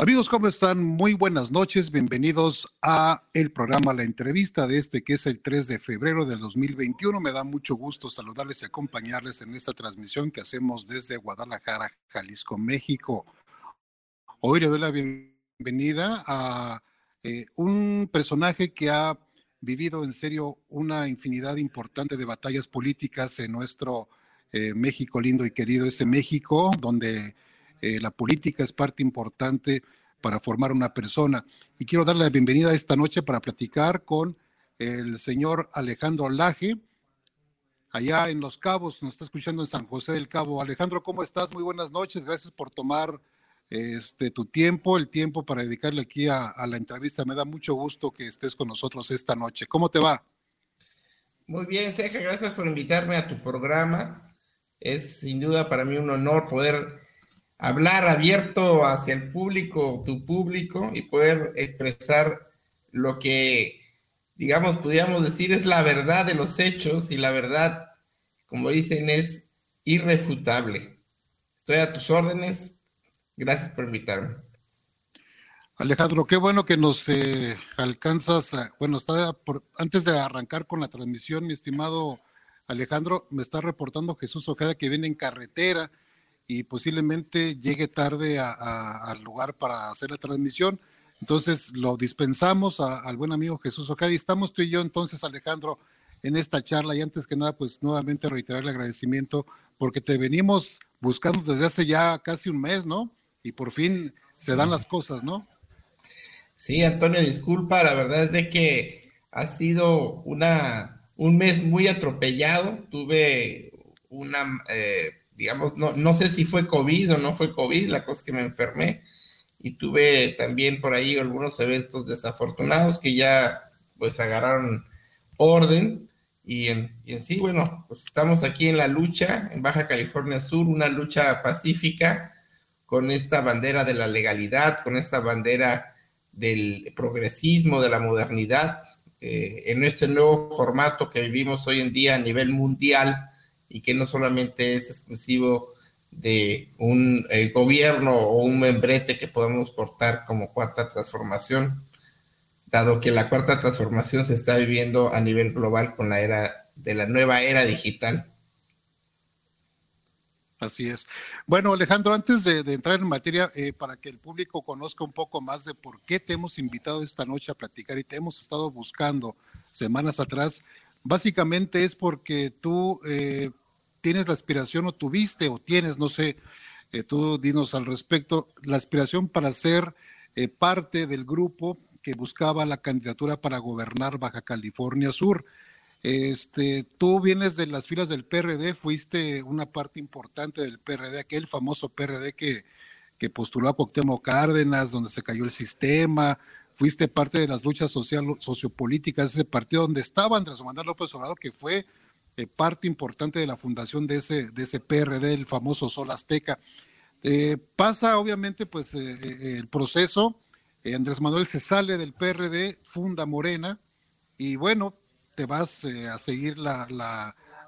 Amigos, ¿cómo están? Muy buenas noches. Bienvenidos a el programa La Entrevista de este que es el 3 de febrero del 2021. Me da mucho gusto saludarles y acompañarles en esta transmisión que hacemos desde Guadalajara, Jalisco, México. Hoy le doy la bienvenida a eh, un personaje que ha vivido en serio una infinidad importante de batallas políticas en nuestro eh, México lindo y querido, ese México donde eh, la política es parte importante para formar una persona. Y quiero darle la bienvenida esta noche para platicar con el señor Alejandro Laje, allá en Los Cabos, nos está escuchando en San José del Cabo. Alejandro, ¿cómo estás? Muy buenas noches, gracias por tomar este, tu tiempo, el tiempo para dedicarle aquí a, la entrevista. Me da mucho gusto que estés con nosotros esta noche. ¿Cómo te va? Muy bien, Ceja, gracias por invitarme a tu programa. Es sin duda para mí un honor poder hablar abierto hacia el público, tu público, y poder expresar lo que, digamos, pudiéramos decir es la verdad de los hechos y la verdad, como dicen, es irrefutable. Estoy a tus órdenes. Gracias por invitarme. Alejandro, qué bueno que nos eh, alcanzas. bueno, está por, antes de arrancar con la transmisión, mi estimado Alejandro, me está reportando Jesús Ojeda que viene en carretera y posiblemente llegue tarde al lugar para hacer la transmisión. Entonces lo dispensamos al buen amigo Jesús Ocadi. Estamos tú y yo entonces, Alejandro, en esta charla y antes que nada, pues nuevamente reiterar el agradecimiento porque te venimos buscando desde hace ya casi un mes, ¿no? Y por fin se dan las cosas, ¿no? Sí, Antonio, disculpa, la verdad es de que ha sido una, un mes muy atropellado. Tuve una eh, digamos, no, no sé si fue COVID o no fue COVID, la cosa es que me enfermé y tuve también por ahí algunos eventos desafortunados que ya pues agarraron orden y en, en, sí, bueno, pues estamos aquí en la lucha en Baja California Sur, una lucha pacífica con esta bandera de la legalidad, con esta bandera del progresismo, de la modernidad, eh, en este nuevo formato que vivimos hoy en día a nivel mundial, y que no solamente es exclusivo de un eh, gobierno o un membrete que podamos portar como cuarta transformación, dado que la cuarta transformación se está viviendo a nivel global con la era de la nueva era digital. Así es. Bueno, Alejandro, antes de, entrar en materia, eh, para que el público conozca un poco más de por qué te hemos invitado esta noche a platicar y te hemos estado buscando semanas atrás, básicamente es porque tú eh, tienes la aspiración o tuviste o tienes, no sé, eh, tú dinos al respecto, la aspiración para ser eh, parte del grupo que buscaba la candidatura para gobernar Baja California Sur. Este, tú vienes de las filas del PRD, fuiste una parte importante del PRD, aquel famoso PRD que, que postuló a Cuauhtémoc Cárdenas, donde se cayó el sistema, fuiste parte de las luchas social, sociopolíticas de ese partido donde estaba Andrés Manuel López Obrador, que fue eh, parte importante de la fundación de ese, de ese PRD, el famoso Sol Azteca. Eh, pasa obviamente pues eh, el proceso, Andrés Manuel se sale del PRD, funda Morena y bueno, te vas a seguir la,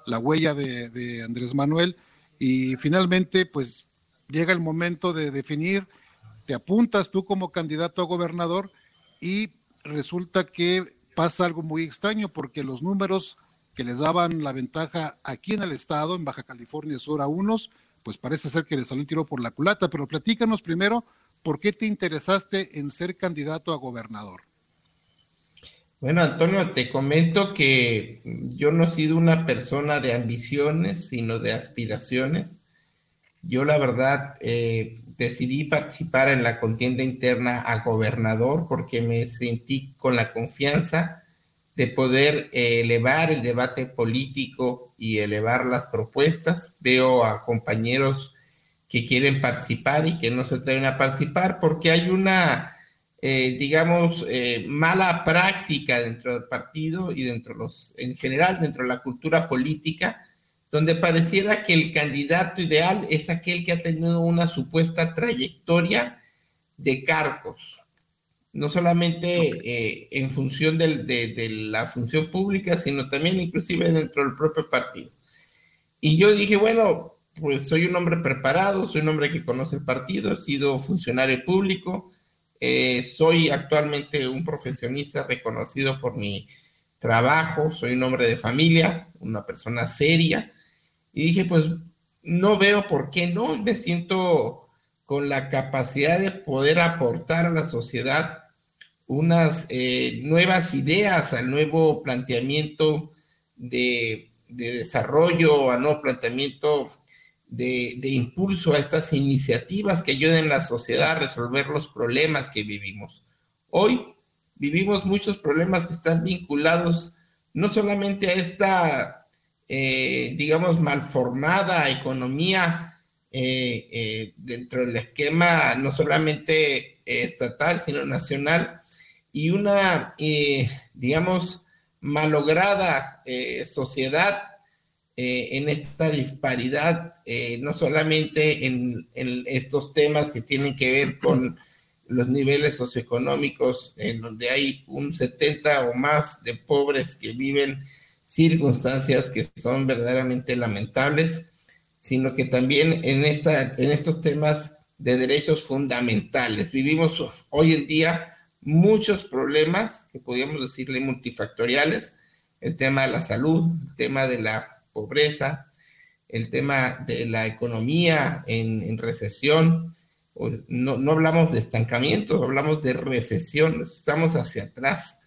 la, huella de, de, Andrés Manuel y finalmente pues llega el momento de definir, te apuntas tú como candidato a gobernador y resulta que pasa algo muy extraño porque los números que les daban la ventaja aquí en el estado, en Baja California Sur a unos, pues parece ser que les salió un tiro por la culata, pero platícanos primero, ¿por qué te interesaste en ser candidato a gobernador? Bueno, Antonio, te comento que yo no he sido una persona de ambiciones, sino de aspiraciones. Yo la verdad eh, decidí participar en la contienda interna a gobernador porque me sentí con la confianza de poder eh, elevar el debate político y elevar las propuestas. Veo a compañeros que quieren participar y que no se atreven a participar porque hay una, eh, digamos, eh, mala práctica dentro del partido y dentro de los, en general, dentro de la cultura política, donde pareciera que el candidato ideal es aquel que ha tenido una supuesta trayectoria de cargos, no solamente eh, en función de, la función pública, sino también inclusive dentro del propio partido. Y yo dije, bueno, pues soy un hombre preparado, soy un hombre que conoce el partido, he sido funcionario público, eh, soy actualmente un profesionista reconocido por mi trabajo, soy un hombre de familia, una persona seria, y dije, pues no veo por qué no, me siento con la capacidad de poder aportar a la sociedad unas eh, nuevas ideas al nuevo planteamiento de, desarrollo, al nuevo planteamiento de, de, impulso a estas iniciativas que ayuden a la sociedad a resolver los problemas que vivimos. Hoy vivimos muchos problemas que están vinculados no solamente a esta, eh, digamos, malformada economía eh, eh, dentro del esquema no solamente estatal, sino nacional, y una, digamos, malograda sociedad en esta disparidad, no solamente en, en, estos temas que tienen que ver con los niveles socioeconómicos en donde hay un 70 o más de pobres que viven circunstancias que son verdaderamente lamentables, sino que también en, esta, en estos temas de derechos fundamentales. Vivimos hoy en día muchos problemas que podríamos decirle multifactoriales, el tema de la salud, el tema de la pobreza, el tema de la economía en, en recesión, no, no hablamos de estancamiento, hablamos de recesión, estamos hacia atrás.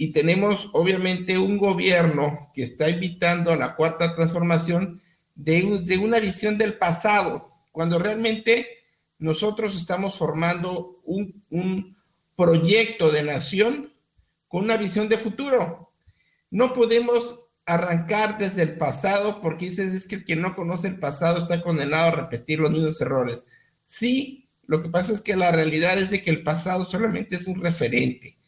Y tenemos obviamente un gobierno que está invitando a la cuarta transformación de, una visión del pasado, cuando realmente nosotros estamos formando un, un proyecto de nación con una visión de futuro. No podemos arrancar desde el pasado porque dices es que el que no conoce el pasado está condenado a repetir los mismos errores. Sí, lo que pasa es que la realidad es de que el pasado solamente es un referente.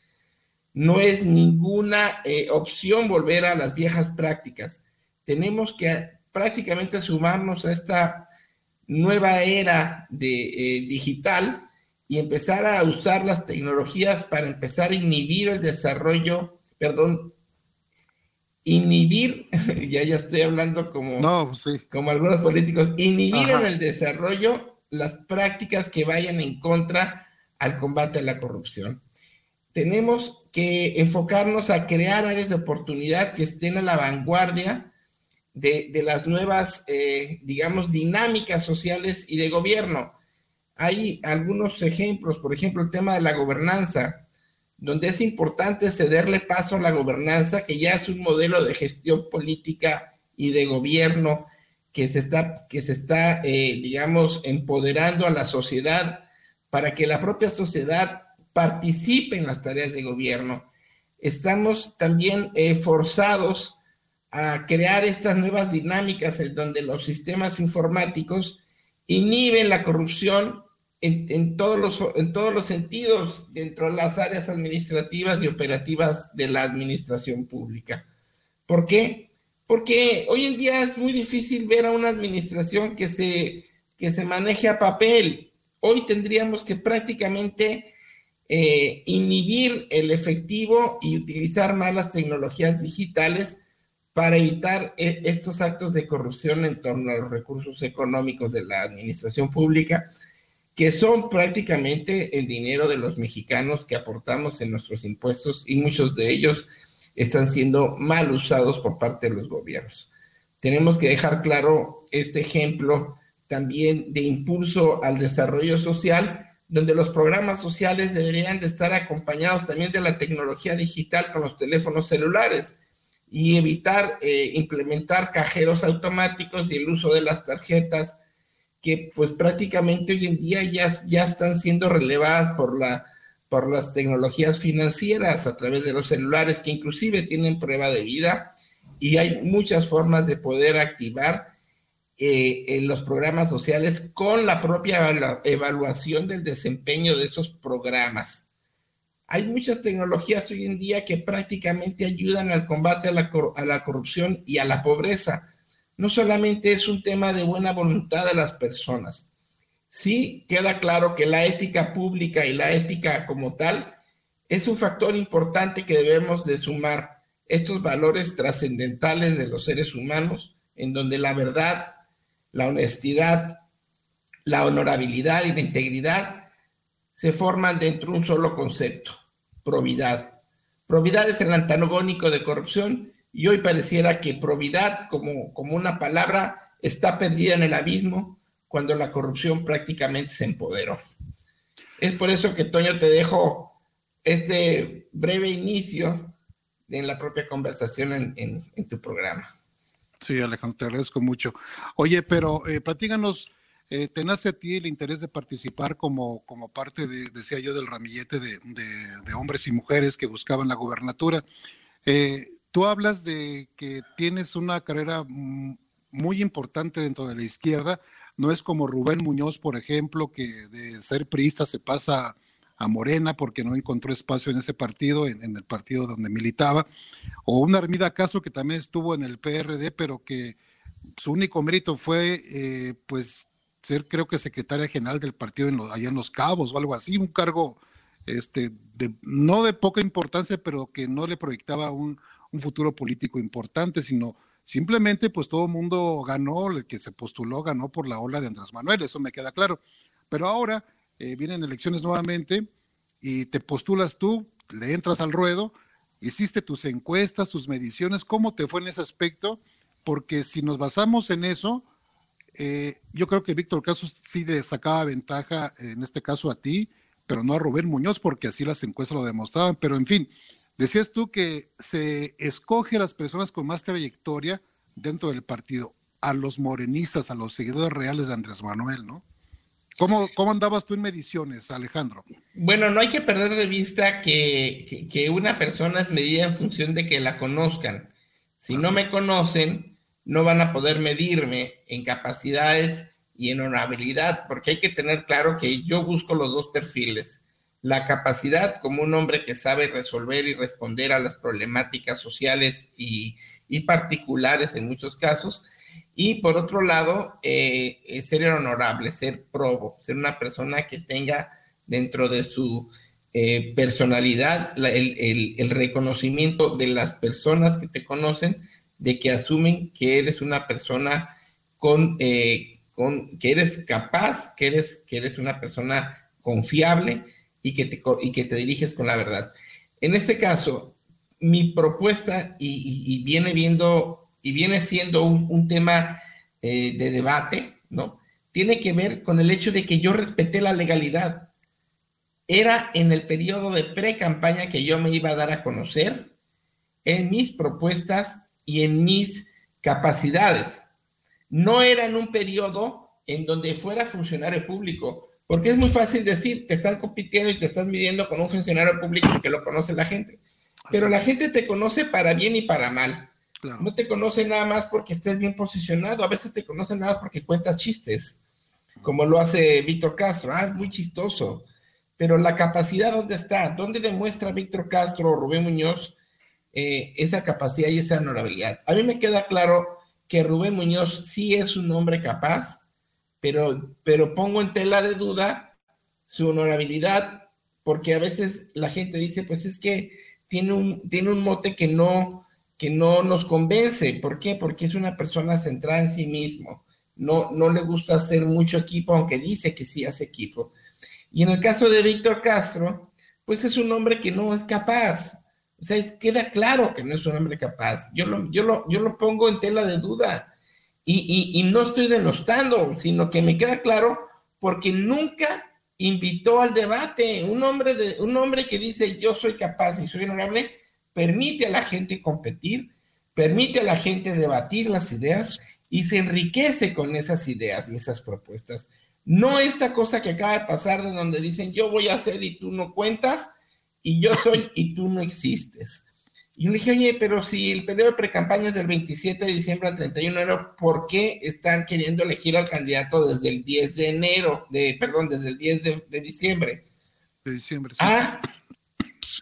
No es ninguna eh, opción volver a las viejas prácticas. Tenemos que prácticamente sumarnos a esta nueva era de, eh, digital y empezar a usar las tecnologías para empezar a inhibir el desarrollo, perdón, inhibir, ya ya estoy hablando como, no, sí. como algunos políticos, inhibir en el desarrollo las prácticas que vayan en contra al combate a la corrupción. Tenemos que enfocarnos a crear áreas de oportunidad que estén a la vanguardia de, las nuevas, eh, digamos, dinámicas sociales y de gobierno. Hay algunos ejemplos, por ejemplo, el tema de la gobernanza, donde es importante cederle paso a la gobernanza, que ya es un modelo de gestión política y de gobierno que se está, que se está eh, digamos, empoderando a la sociedad para que la propia sociedad participe en las tareas de gobierno. Estamos también eh, forzados a crear estas nuevas dinámicas en donde los sistemas informáticos inhiben la corrupción en, en, todos los, en todos los sentidos dentro de las áreas administrativas y operativas de la administración pública. ¿Por qué? porque hoy en día es muy difícil ver a una administración que se, que se maneje a papel. Hoy tendríamos que prácticamente eh, inhibir el efectivo y utilizar más las tecnologías digitales para evitar eh, estos actos de corrupción en torno a los recursos económicos de la administración pública, que son prácticamente el dinero de los mexicanos que aportamos en nuestros impuestos y muchos de ellos están siendo mal usados por parte de los gobiernos. Tenemos que dejar claro este ejemplo también de impulso al desarrollo social, donde los programas sociales deberían de estar acompañados también de la tecnología digital con los teléfonos celulares y evitar eh, implementar cajeros automáticos y el uso de las tarjetas que pues prácticamente hoy en día ya, ya están siendo relevadas por la por las tecnologías financieras a través de los celulares que inclusive tienen prueba de vida y hay muchas formas de poder activar eh, en los programas sociales con la propia evaluación del desempeño de esos programas. Hay muchas tecnologías hoy en día que prácticamente ayudan al combate a la, a la corrupción y a la pobreza. No solamente es un tema de buena voluntad de las personas, sí queda claro que la ética pública y la ética como tal es un factor importante que debemos de sumar estos valores trascendentales de los seres humanos, en donde la verdad, la honestidad, la honorabilidad y la integridad se forman dentro de un solo concepto, probidad. Probidad es el antagónico de corrupción y hoy pareciera que probidad como, como una palabra está perdida en el abismo cuando la corrupción prácticamente se empoderó. Es por eso que, Toño, te dejo este breve inicio en la propia conversación en, tu programa. Sí, Alejandro, te agradezco mucho. Oye, pero eh, platíganos, eh, ¿te nace a ti el interés de participar como, como parte, de, decía yo, del ramillete de, hombres y mujeres que buscaban la gubernatura? Eh, tú hablas de que tienes una carrera muy importante dentro de la izquierda, no es como Rubén Muñoz, por ejemplo, que de ser priista se pasa Morena porque no encontró espacio en ese partido, en, el partido donde militaba, o una Armida Caso que también estuvo en el PRD, pero que su único mérito fue, eh, pues, ser creo que secretaria general del partido en allá en Los Cabos o algo así, un cargo, este, no de poca importancia, pero que no le proyectaba un, un futuro político importante, sino Simplemente, pues todo el mundo ganó, el que se postuló ganó por la ola de Andrés Manuel, eso me queda claro. Pero ahora eh, vienen elecciones nuevamente y te postulas tú, le entras al ruedo, hiciste tus encuestas, tus mediciones, ¿cómo te fue en ese aspecto? Porque si nos basamos en eso, eh, yo creo que Víctor Caso sí le sacaba ventaja, en este caso a ti, pero no a Rubén Muñoz, porque así las encuestas lo demostraban. Pero en fin, Decías tú que se escoge a las personas con más trayectoria dentro del partido, a los morenistas, a los seguidores reales de Andrés Manuel, ¿no? ¿Cómo, cómo andabas tú en mediciones, Alejandro? Bueno, no hay que perder de vista que, que, una persona es medida en función de que la conozcan. Si no me conocen, no van a poder medirme en capacidades y en honorabilidad, porque hay que tener claro que yo busco los dos perfiles la capacidad como un hombre que sabe resolver y responder a las problemáticas sociales y, particulares en muchos casos. Y por otro lado, eh, ser honorable, ser probo, ser una persona que tenga dentro de su eh, personalidad el, reconocimiento de las personas que te conocen, de que asumen que eres una persona con, eh, con que eres capaz, que eres, que eres una persona confiable y que te, y que te diriges con la verdad. En este caso, mi propuesta, y, viene viendo, y viene siendo un, tema eh, de debate, ¿no? Tiene que ver con el hecho de que yo respeté la legalidad. Era en el periodo de pre-campaña que yo me iba a dar a conocer en mis propuestas y en mis capacidades. No era en un periodo en donde fuera funcionario público, porque es muy fácil decir, te están compitiendo y te estás midiendo con un funcionario público que lo conoce la gente. Pero la gente te conoce para bien y para mal. No te conoce nada más porque estés bien posicionado. A veces te conoce nada más porque cuentas chistes, como lo hace Víctor Castro. Ah, es muy chistoso. Pero la capacidad, ¿dónde está? ¿Dónde demuestra Víctor Castro o Rubén Muñoz eh, esa capacidad y esa honorabilidad? A mí me queda claro que Rubén Muñoz sí es un hombre capaz, pero, pero pongo en tela de duda su honorabilidad, porque a veces la gente dice, pues es que tiene un, tiene un mote que no, que no nos convence. ¿Por qué? Porque es una persona centrada en sí mismo. No, no le gusta hacer mucho equipo, aunque dice que sí hace equipo. Y en el caso de Víctor Castro, pues es un hombre que no es capaz. O sea, queda claro que no es un hombre capaz. Yo lo, yo lo, yo lo pongo en tela de duda. Y, no estoy denostando, sino que me queda claro porque nunca invitó al debate. Un hombre, de, un hombre que dice yo soy capaz y soy honorable, permite a la gente competir, permite a la gente debatir las ideas y se enriquece con esas ideas y esas propuestas. No esta cosa que acaba de pasar de donde dicen yo voy a hacer y tú no cuentas y yo soy y tú no existes. Y yo le dije, oye, pero si el periodo de precampaña es del 27 de diciembre al 31 de enero, ¿por qué están queriendo elegir al candidato desde el 10 de enero, de, perdón, desde el 10 de, diciembre? De diciembre, sí. Ah,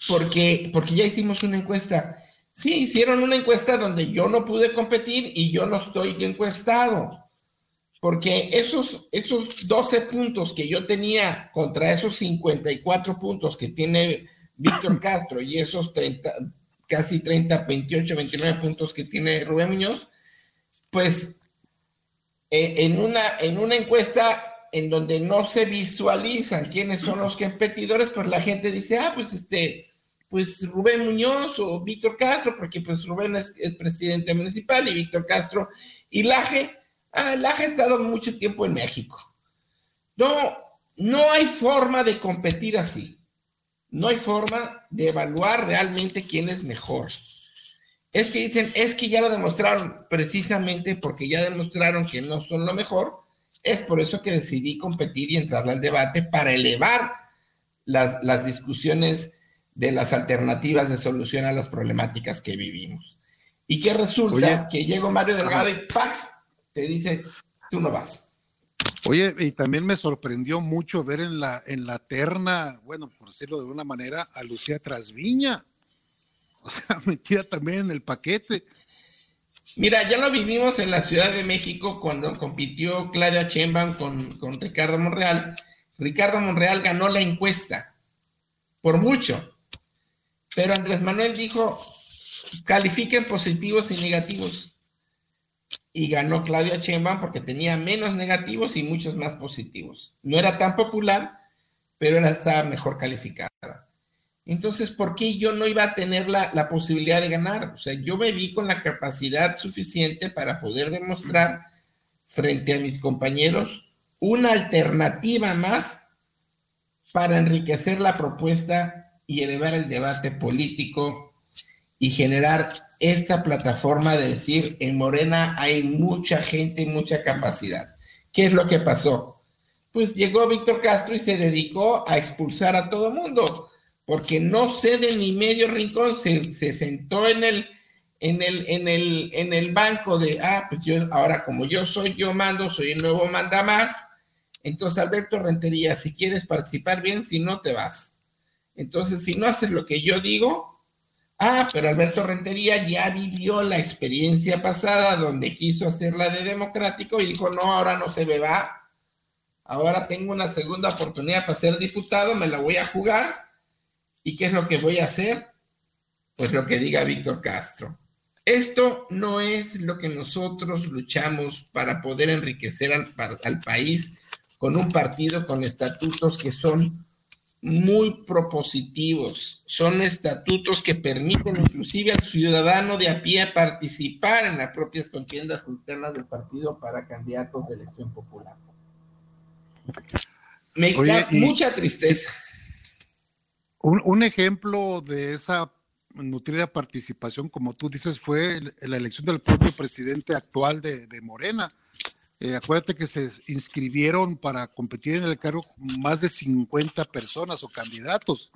porque, porque ya hicimos una encuesta. Sí, hicieron una encuesta donde yo no pude competir y yo no estoy encuestado. Porque esos, esos 12 puntos que yo tenía contra esos 54 puntos que tiene Víctor Castro y esos 30, casi 30, 28, 29 puntos que tiene Rubén Muñoz, pues eh, en, una, en una encuesta en donde no se visualizan quiénes son los competidores, pues la gente dice, ah, pues este, pues Rubén Muñoz o Víctor Castro, porque pues Rubén es, presidente municipal y Víctor Castro y Laje, ah, Laje ha estado mucho tiempo en México. No, no hay forma de competir así. No hay forma de evaluar realmente quién es mejor. Es que dicen, es que ya lo demostraron precisamente porque ya demostraron que no son lo mejor. Es por eso que decidí competir y entrar al debate para elevar las, las discusiones de las alternativas de solución a las problemáticas que vivimos. Y que resulta que llegó Mario Delgado y ¡pax! te dice, tú no vas. Oye, y también me sorprendió mucho ver en la, en la terna, bueno, por decirlo de alguna manera, a Lucía Trasviña. O sea, metida también en el paquete. Mira, ya lo vivimos en la Ciudad de México cuando compitió Claudia Chemban con, con Ricardo Monreal. Ricardo Monreal ganó la encuesta, por mucho. Pero Andrés Manuel dijo, califiquen positivos y negativos y ganó Claudia Chemban porque tenía menos negativos y muchos más positivos. No era tan popular, pero era, estaba mejor calificada. Entonces, ¿por qué yo no iba a tener la, la, posibilidad de ganar? O sea, yo me vi con la capacidad suficiente para poder demostrar frente a mis compañeros una alternativa más para enriquecer la propuesta y elevar el debate político y generar esta plataforma de decir, en Morena hay mucha gente y mucha capacidad. ¿Qué es lo que pasó? Pues llegó Víctor Castro y se dedicó a expulsar a todo mundo, porque no cede ni medio rincón, se, se sentó en el, en el, en el, en el banco de, ah, pues yo, ahora como yo soy, yo mando, soy el nuevo manda más. Entonces, Alberto Rentería, si quieres participar bien, si no, te vas. Entonces, si no haces lo que yo digo, Ah, pero Alberto Rentería ya vivió la experiencia pasada donde quiso hacerla de democrático y dijo, no, ahora no se me va. Ahora tengo una segunda oportunidad para ser diputado, me la voy a jugar. ¿Y qué es lo que voy a hacer? Pues lo que diga Víctor Castro. Esto no es lo que nosotros luchamos para poder enriquecer al, al país con un partido con estatutos que son muy propositivos. Son estatutos que permiten inclusive al ciudadano de a pie participar en las propias contiendas internas del partido para candidatos de elección popular. Me da mucha tristeza. Un, ejemplo de esa nutrida participación, como tú dices, fue la elección del propio presidente actual de Morena eh, acuérdate que se inscribieron para competir en el cargo más de 50 personas o candidatos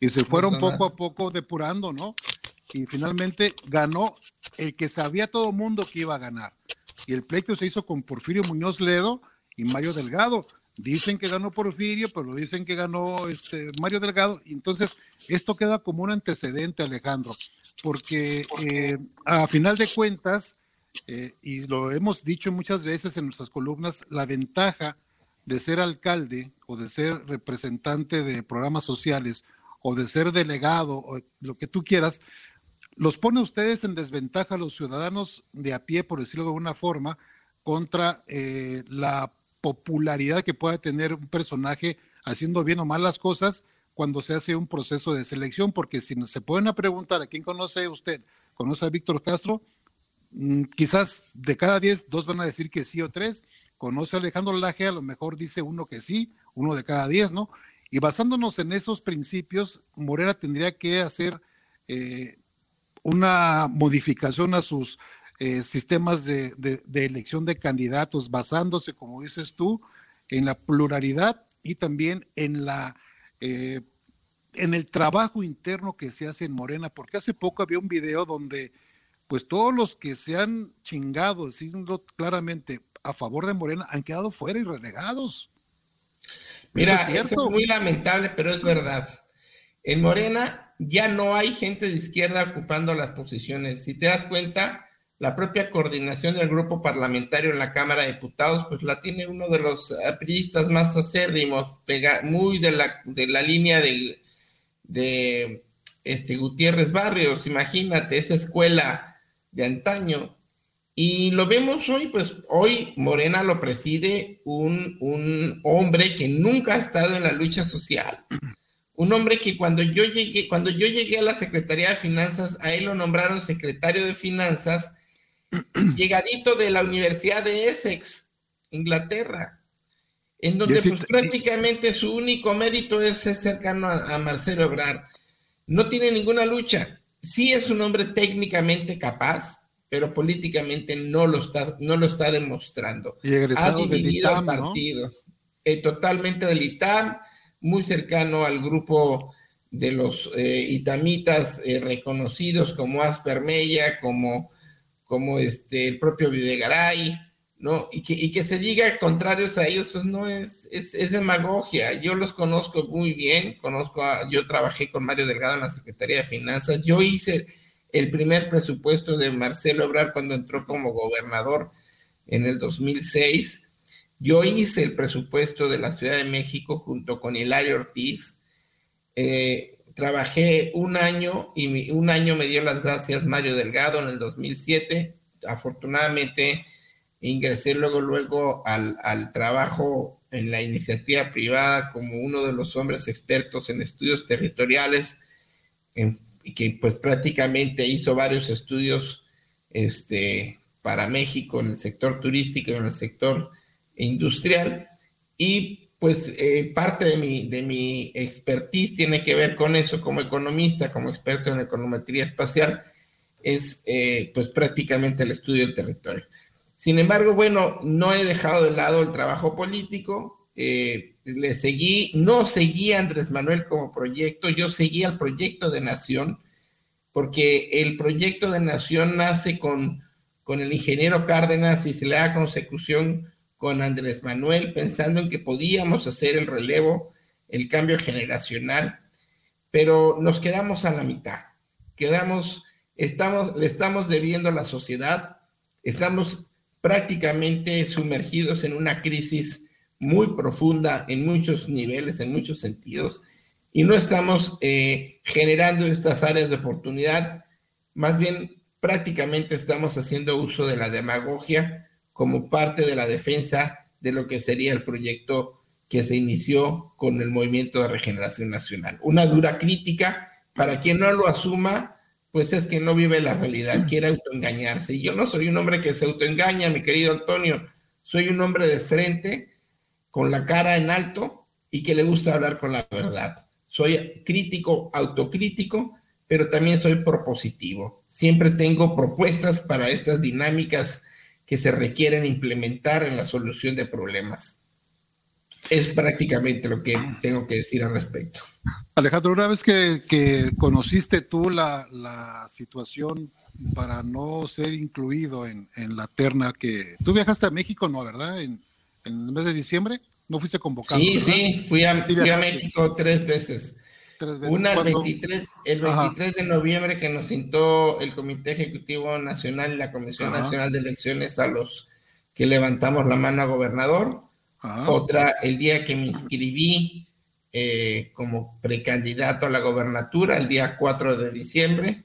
y se fueron poco a poco depurando, ¿no? Y finalmente ganó el que sabía todo el mundo que iba a ganar. Y el pleito se hizo con Porfirio Muñoz Ledo y Mario Delgado. Dicen que ganó Porfirio, pero dicen que ganó este Mario Delgado. Entonces esto queda como un antecedente, Alejandro, porque eh, a final de cuentas, eh, y lo hemos dicho muchas veces en nuestras columnas, la ventaja de ser alcalde o de ser representante de programas sociales o de ser delegado o lo que tú quieras, los pone ustedes en desventaja a los ciudadanos de a pie, por decirlo de alguna forma, contra eh, la popularidad que pueda tener un personaje haciendo bien o mal las cosas cuando se hace un proceso de selección, porque si se pueden a preguntar a quién conoce usted, conoce a Víctor Castro, quizás de cada diez, dos van a decir que sí o tres. Conoce Alejandro Laje, a lo mejor dice uno que sí, uno de cada diez, ¿no? Y basándonos en esos principios, Morena tendría que hacer eh, una modificación a sus eh, sistemas de, elección de candidatos, basándose, como dices tú, en la pluralidad y también en la eh, en el trabajo interno que se hace en Morena, porque hace poco había un video donde pues todos los que se han chingado, decirlo claramente, a favor de Morena, han quedado fuera y relegados. Mira, es, muy lamentable, pero es verdad. En Morena ya no hay gente de izquierda ocupando las posiciones. Si te das cuenta, la propia coordinación del grupo parlamentario en la Cámara de Diputados, pues la tiene uno de los apristas más acérrimos, pega, muy de la, de la línea de, de este, Gutiérrez Barrios. Imagínate, esa escuela de antaño. Y lo vemos hoy, pues hoy Morena lo preside un, un hombre que nunca ha estado en la lucha social. Un hombre que cuando yo llegué, cuando yo llegué a la Secretaría de Finanzas, a él lo nombraron secretario de Finanzas, llegadito de la Universidad de Essex, Inglaterra, en donde pues, prácticamente su único mérito es ser cercano a, a Marcelo Ebrard. No tiene ninguna lucha. Sí es un hombre técnicamente capaz, pero políticamente no lo está, no lo está demostrando. ha dividido el partido. Eh, totalmente del ITAM, muy cercano al grupo de los eh, itamitas eh, reconocidos como Asper Mella, como, como este, el propio Videgaray, ¿no? Y que, y que se diga contrarios a ellos, pues no es, es, es, demagogia. Yo los conozco muy bien, conozco yo trabajé con Mario Delgado en la Secretaría de Finanzas, yo hice el primer presupuesto de Marcelo Ebrard cuando entró como gobernador en el 2006. Yo hice el presupuesto de la Ciudad de México junto con Hilario Ortiz. Eh, trabajé un año y un año me dio las gracias Mario Delgado en el 2007. Afortunadamente ingresé luego, luego al, al trabajo en la iniciativa privada como uno de los hombres expertos en estudios territoriales que pues prácticamente hizo varios estudios este, para México en el sector turístico y en el sector industrial. Y pues eh, parte de mi, de mi expertise tiene que ver con eso como economista, como experto en econometría espacial, es eh, pues prácticamente el estudio del territorio. Sin embargo, bueno, no he dejado de lado el trabajo político, eh, le seguí, no seguí a Andrés Manuel como proyecto, yo seguí al proyecto de nación, porque el proyecto de nación nace con, con el ingeniero Cárdenas y se le da consecución con Andrés Manuel, pensando en que podíamos hacer el relevo, el cambio generacional, pero nos quedamos a la mitad, quedamos, estamos, le estamos debiendo a la sociedad, estamos prácticamente sumergidos en una crisis muy profunda en muchos niveles, en muchos sentidos, y no estamos eh, generando estas áreas de oportunidad, más bien prácticamente estamos haciendo uso de la demagogia como parte de la defensa de lo que sería el proyecto que se inició con el movimiento de regeneración nacional. Una dura crítica para quien no lo asuma, pues es que no vive la realidad, quiere autoengañarse. Yo no soy un hombre que se autoengaña, mi querido Antonio, soy un hombre de frente con la cara en alto y que le gusta hablar con la verdad. Soy crítico, autocrítico, pero también soy propositivo. Siempre tengo propuestas para estas dinámicas que se requieren implementar en la solución de problemas. Es prácticamente lo que tengo que decir al respecto. Alejandro, una vez que, conociste tú la, situación para no ser incluido en, la terna que... Tú viajaste a México, ¿no? ¿Verdad? En, en el mes de diciembre. ¿No fuiste convocado? Sí, sí, fui a, fui a México tres veces. Una el 23, el 23 de noviembre que nos citó el Comité Ejecutivo Nacional y la Comisión Nacional de Elecciones a los que levantamos la mano a gobernador. Otra el día que me inscribí eh, como precandidato a la gobernatura, el día 4 de diciembre.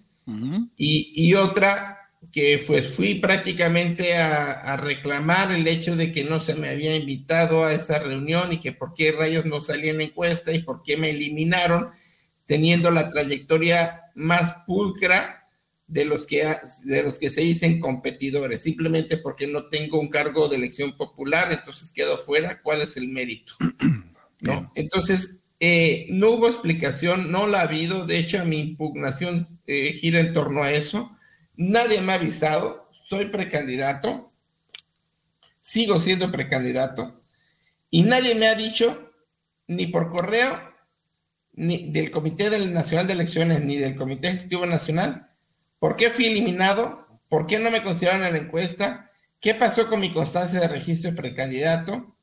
y, y, otra que pues fui prácticamente a, reclamar el hecho de que no se me había invitado a esa reunión y que por qué rayos no salí en la encuesta y por qué me eliminaron teniendo la trayectoria más pulcra de los que, de los que se dicen competidores, simplemente porque no tengo un cargo de elección popular, entonces quedo fuera, ¿cuál es el mérito? ¿No? Entonces, eh, no hubo explicación, no la ha habido, de hecho mi impugnación eh, gira en torno a eso, Nadie me ha avisado, soy precandidato, sigo siendo precandidato, y nadie me ha dicho, ni por correo, ni del Comité Nacional de Elecciones, ni del Comité Ejecutivo Nacional, por qué fui eliminado, por qué no me consideraron en la encuesta, qué pasó con mi constancia de registro de precandidato,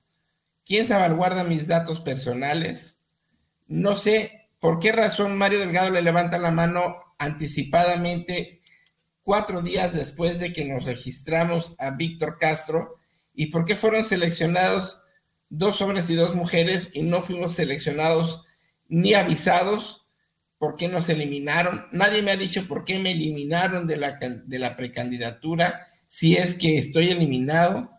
quién salvaguarda mis datos personales, no sé por qué razón Mario Delgado le levanta la mano anticipadamente cuatro días después de que nos registramos a Víctor Castro y por qué fueron seleccionados dos hombres y dos mujeres y no fuimos seleccionados ni avisados, por qué nos eliminaron. Nadie me ha dicho por qué me eliminaron de la, de la precandidatura. si es que estoy eliminado.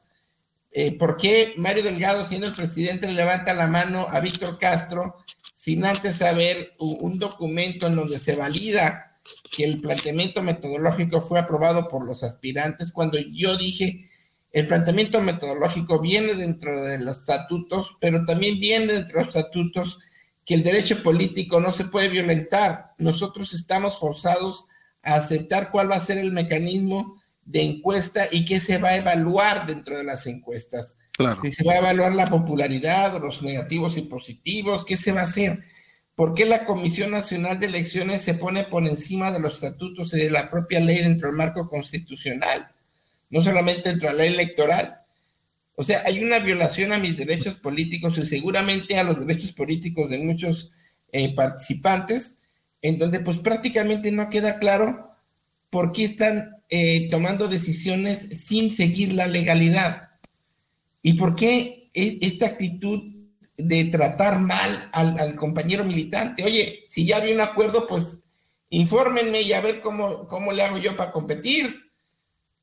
Eh, ¿Por qué Mario Delgado, siendo el presidente, le levanta la mano a Víctor Castro sin antes saber un documento en donde se valida que el planteamiento metodológico fue aprobado por los aspirantes cuando yo dije el planteamiento metodológico viene dentro de los estatutos, pero también viene dentro de los estatutos que el derecho político no se puede violentar. Nosotros estamos forzados a aceptar cuál va a ser el mecanismo de encuesta y qué se va a evaluar dentro de las encuestas. Si se va a evaluar la popularidad o los negativos y positivos, ¿qué se va a hacer? ¿Por qué la Comisión Nacional de Elecciones se pone por encima de los estatutos y de la propia ley dentro del marco constitucional? No solamente dentro de la ley electoral. O sea, hay una violación a mis derechos políticos y seguramente a los derechos políticos de muchos eh, participantes, en donde pues prácticamente no queda claro por qué están eh, tomando decisiones sin seguir la legalidad. ¿Y por qué e, esta actitud de tratar mal al, compañero militante. Oye, si ya había un acuerdo, pues infórmenme y a ver cómo, cómo le hago yo para competir.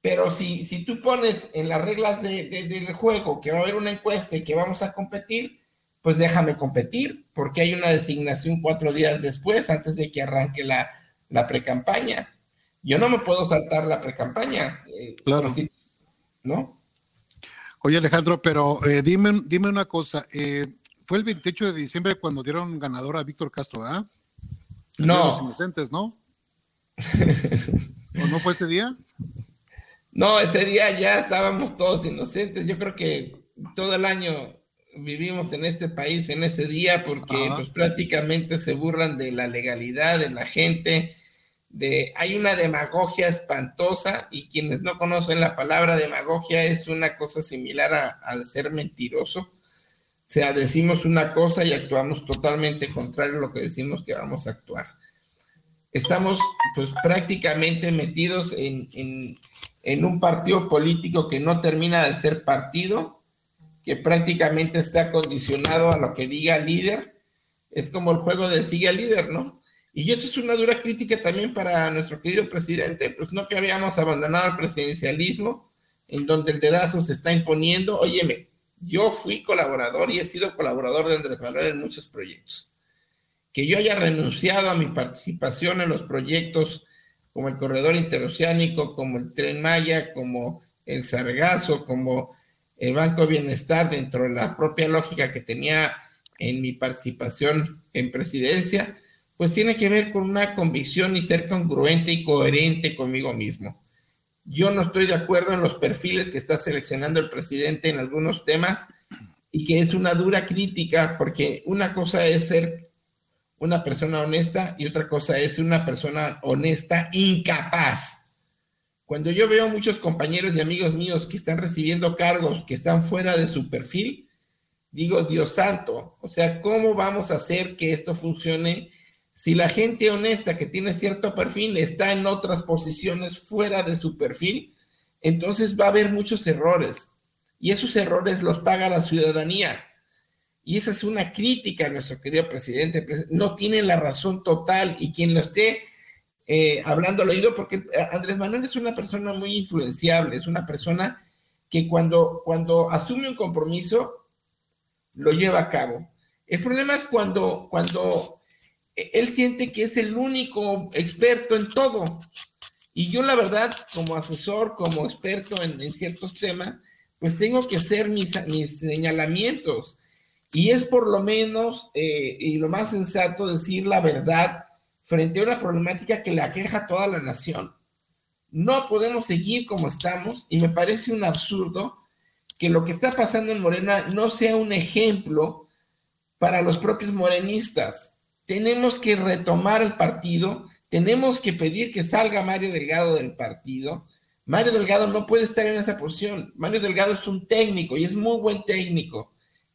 Pero si, si tú pones en las reglas del juego que va a haber una encuesta y que vamos a competir, pues déjame competir, porque hay una designación cuatro días después, antes de que arranque la, la precampaña. Yo no me puedo saltar la precampaña. Eh, claro. ¿No? Oye, Alejandro, pero eh, dime, dime una cosa. Eh, fue el 28 de diciembre cuando dieron ganador a Víctor Castro, ¿ah? No. Los inocentes, ¿no? ¿O no fue ese día? No, ese día ya estábamos todos inocentes. Yo creo que todo el año vivimos en este país en ese día porque pues prácticamente se burlan de la legalidad de la gente, de hay una demagogia espantosa y quienes no conocen la palabra demagogia es una cosa similar a, a ser mentiroso o sea, decimos una cosa y actuamos totalmente contrario a lo que decimos que vamos a actuar. Estamos pues prácticamente metidos en, en, un partido político que no termina de ser partido, que prácticamente está condicionado a lo que diga el líder. Es como el juego de sigue al líder, ¿no? Y esto es una dura crítica también para nuestro querido presidente, pues no que habíamos abandonado el presidencialismo, en donde el dedazo se está imponiendo. Óyeme, yo fui colaborador y he sido colaborador de Andrés Manuel en muchos proyectos. Que yo haya renunciado a mi participación en los proyectos como el corredor interoceánico, como el tren Maya, como el Sargazo, como el Banco Bienestar, dentro de la propia lógica que tenía en mi participación en presidencia, pues tiene que ver con una convicción y ser congruente y coherente conmigo mismo. Yo no estoy de acuerdo en los perfiles que está seleccionando el presidente en algunos temas y que es una dura crítica porque una cosa es ser una persona honesta y otra cosa es una persona honesta incapaz. Cuando yo veo muchos compañeros y amigos míos que están recibiendo cargos que están fuera de su perfil, digo, Dios santo, o sea, ¿cómo vamos a hacer que esto funcione si la gente honesta que tiene cierto perfil está en otras posiciones fuera de su perfil, entonces va a haber muchos errores. Y esos errores los paga la ciudadanía. Y esa es una crítica a nuestro querido presidente. No tiene la razón total y quien lo esté eh, hablando al oído, porque Andrés Manuel es una persona muy influenciable, es una persona que cuando, cuando asume un compromiso, lo lleva a cabo. El problema es cuando, cuando él siente que es el único experto en todo. Y yo la verdad, como asesor, como experto en, ciertos temas, pues tengo que hacer mis, mis señalamientos. Y es por lo menos, eh, y lo más sensato, decir la verdad frente a una problemática que le aqueja a toda la nación. No podemos seguir como estamos y me parece un absurdo que lo que está pasando en Morena no sea un ejemplo para los propios morenistas tenemos que retomar el partido, tenemos que pedir que salga Mario Delgado del partido. Mario Delgado no puede estar en esa posición. Mario Delgado es un técnico y es muy buen técnico.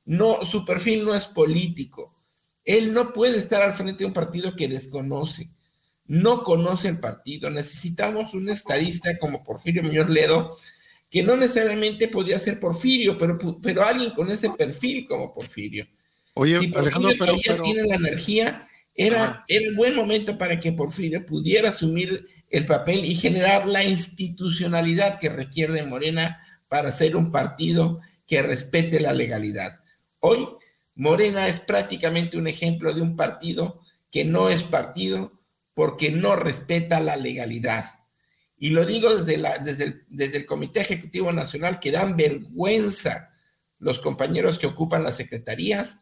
No, su perfil no es político. Él no puede estar al frente de un partido que desconoce. No conoce el partido. Necesitamos un estadista como Porfirio Muñoz Ledo, que no necesariamente podía ser Porfirio, pero, pero alguien con ese perfil como Porfirio. Oye, Alejandro, pero, tiene la energía, era, el buen momento para que Porfirio pudiera asumir el papel y generar la institucionalidad que requiere Morena para ser un partido que respete la legalidad. Hoy, Morena es prácticamente un ejemplo de un partido que no es partido porque no respeta la legalidad. Y lo digo desde, la, el Comité Ejecutivo Nacional, que dan vergüenza los compañeros que ocupan las secretarías,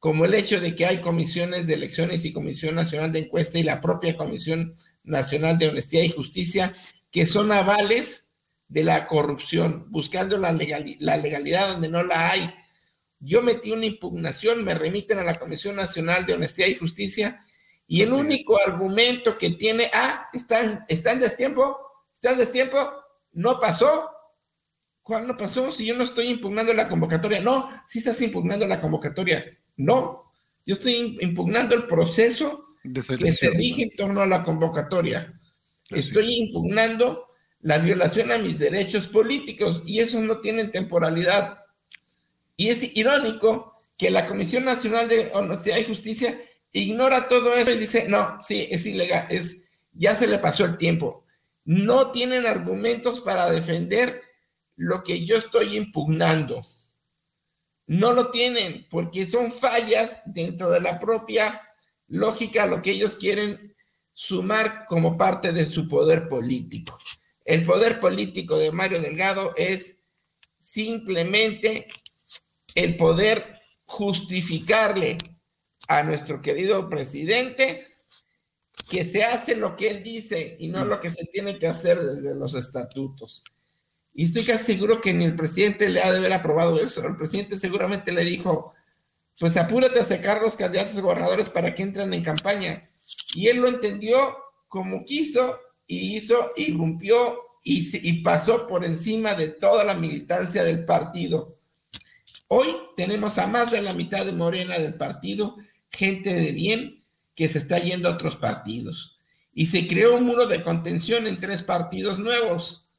como el hecho de que hay comisiones de elecciones y Comisión Nacional de Encuesta y la propia Comisión Nacional de Honestidad y Justicia, que son avales de la corrupción, buscando la, la legalidad donde no la hay. Yo metí una impugnación, me remiten a la Comisión Nacional de Honestidad y Justicia, y el único argumento que tiene, ah, están, están destiempo, están destiempo, no pasó. ¿Cuál no pasó? Si yo no estoy impugnando la convocatoria. No, si estás impugnando la convocatoria. No, yo estoy impugnando el proceso que se rige en torno a la convocatoria. Estoy impugnando la violación a mis derechos políticos y eso no tiene temporalidad. Y es irónico que la Comisión Nacional de Honestidad y Justicia ignora todo eso y dice, no, sí, es ilegal, es, ya se le pasó el tiempo. No tienen argumentos para defender lo que yo estoy impugnando. No lo tienen porque son fallas dentro de la propia lógica, lo que ellos quieren sumar como parte de su poder político. El poder político de Mario Delgado es simplemente el poder justificarle a nuestro querido presidente que se hace lo que él dice y no lo que se tiene que hacer desde los estatutos. Y estoy casi seguro que ni el presidente le ha de haber aprobado eso. El presidente seguramente le dijo, pues apúrate a sacar los candidatos gobernadores para que entren en campaña. Y él lo entendió como quiso y hizo, irrumpió y, y pasó por encima de toda la militancia del partido. Hoy tenemos a más de la mitad de Morena del partido, gente de bien que se está yendo a otros partidos. Y se creó un muro de contención en tres partidos nuevos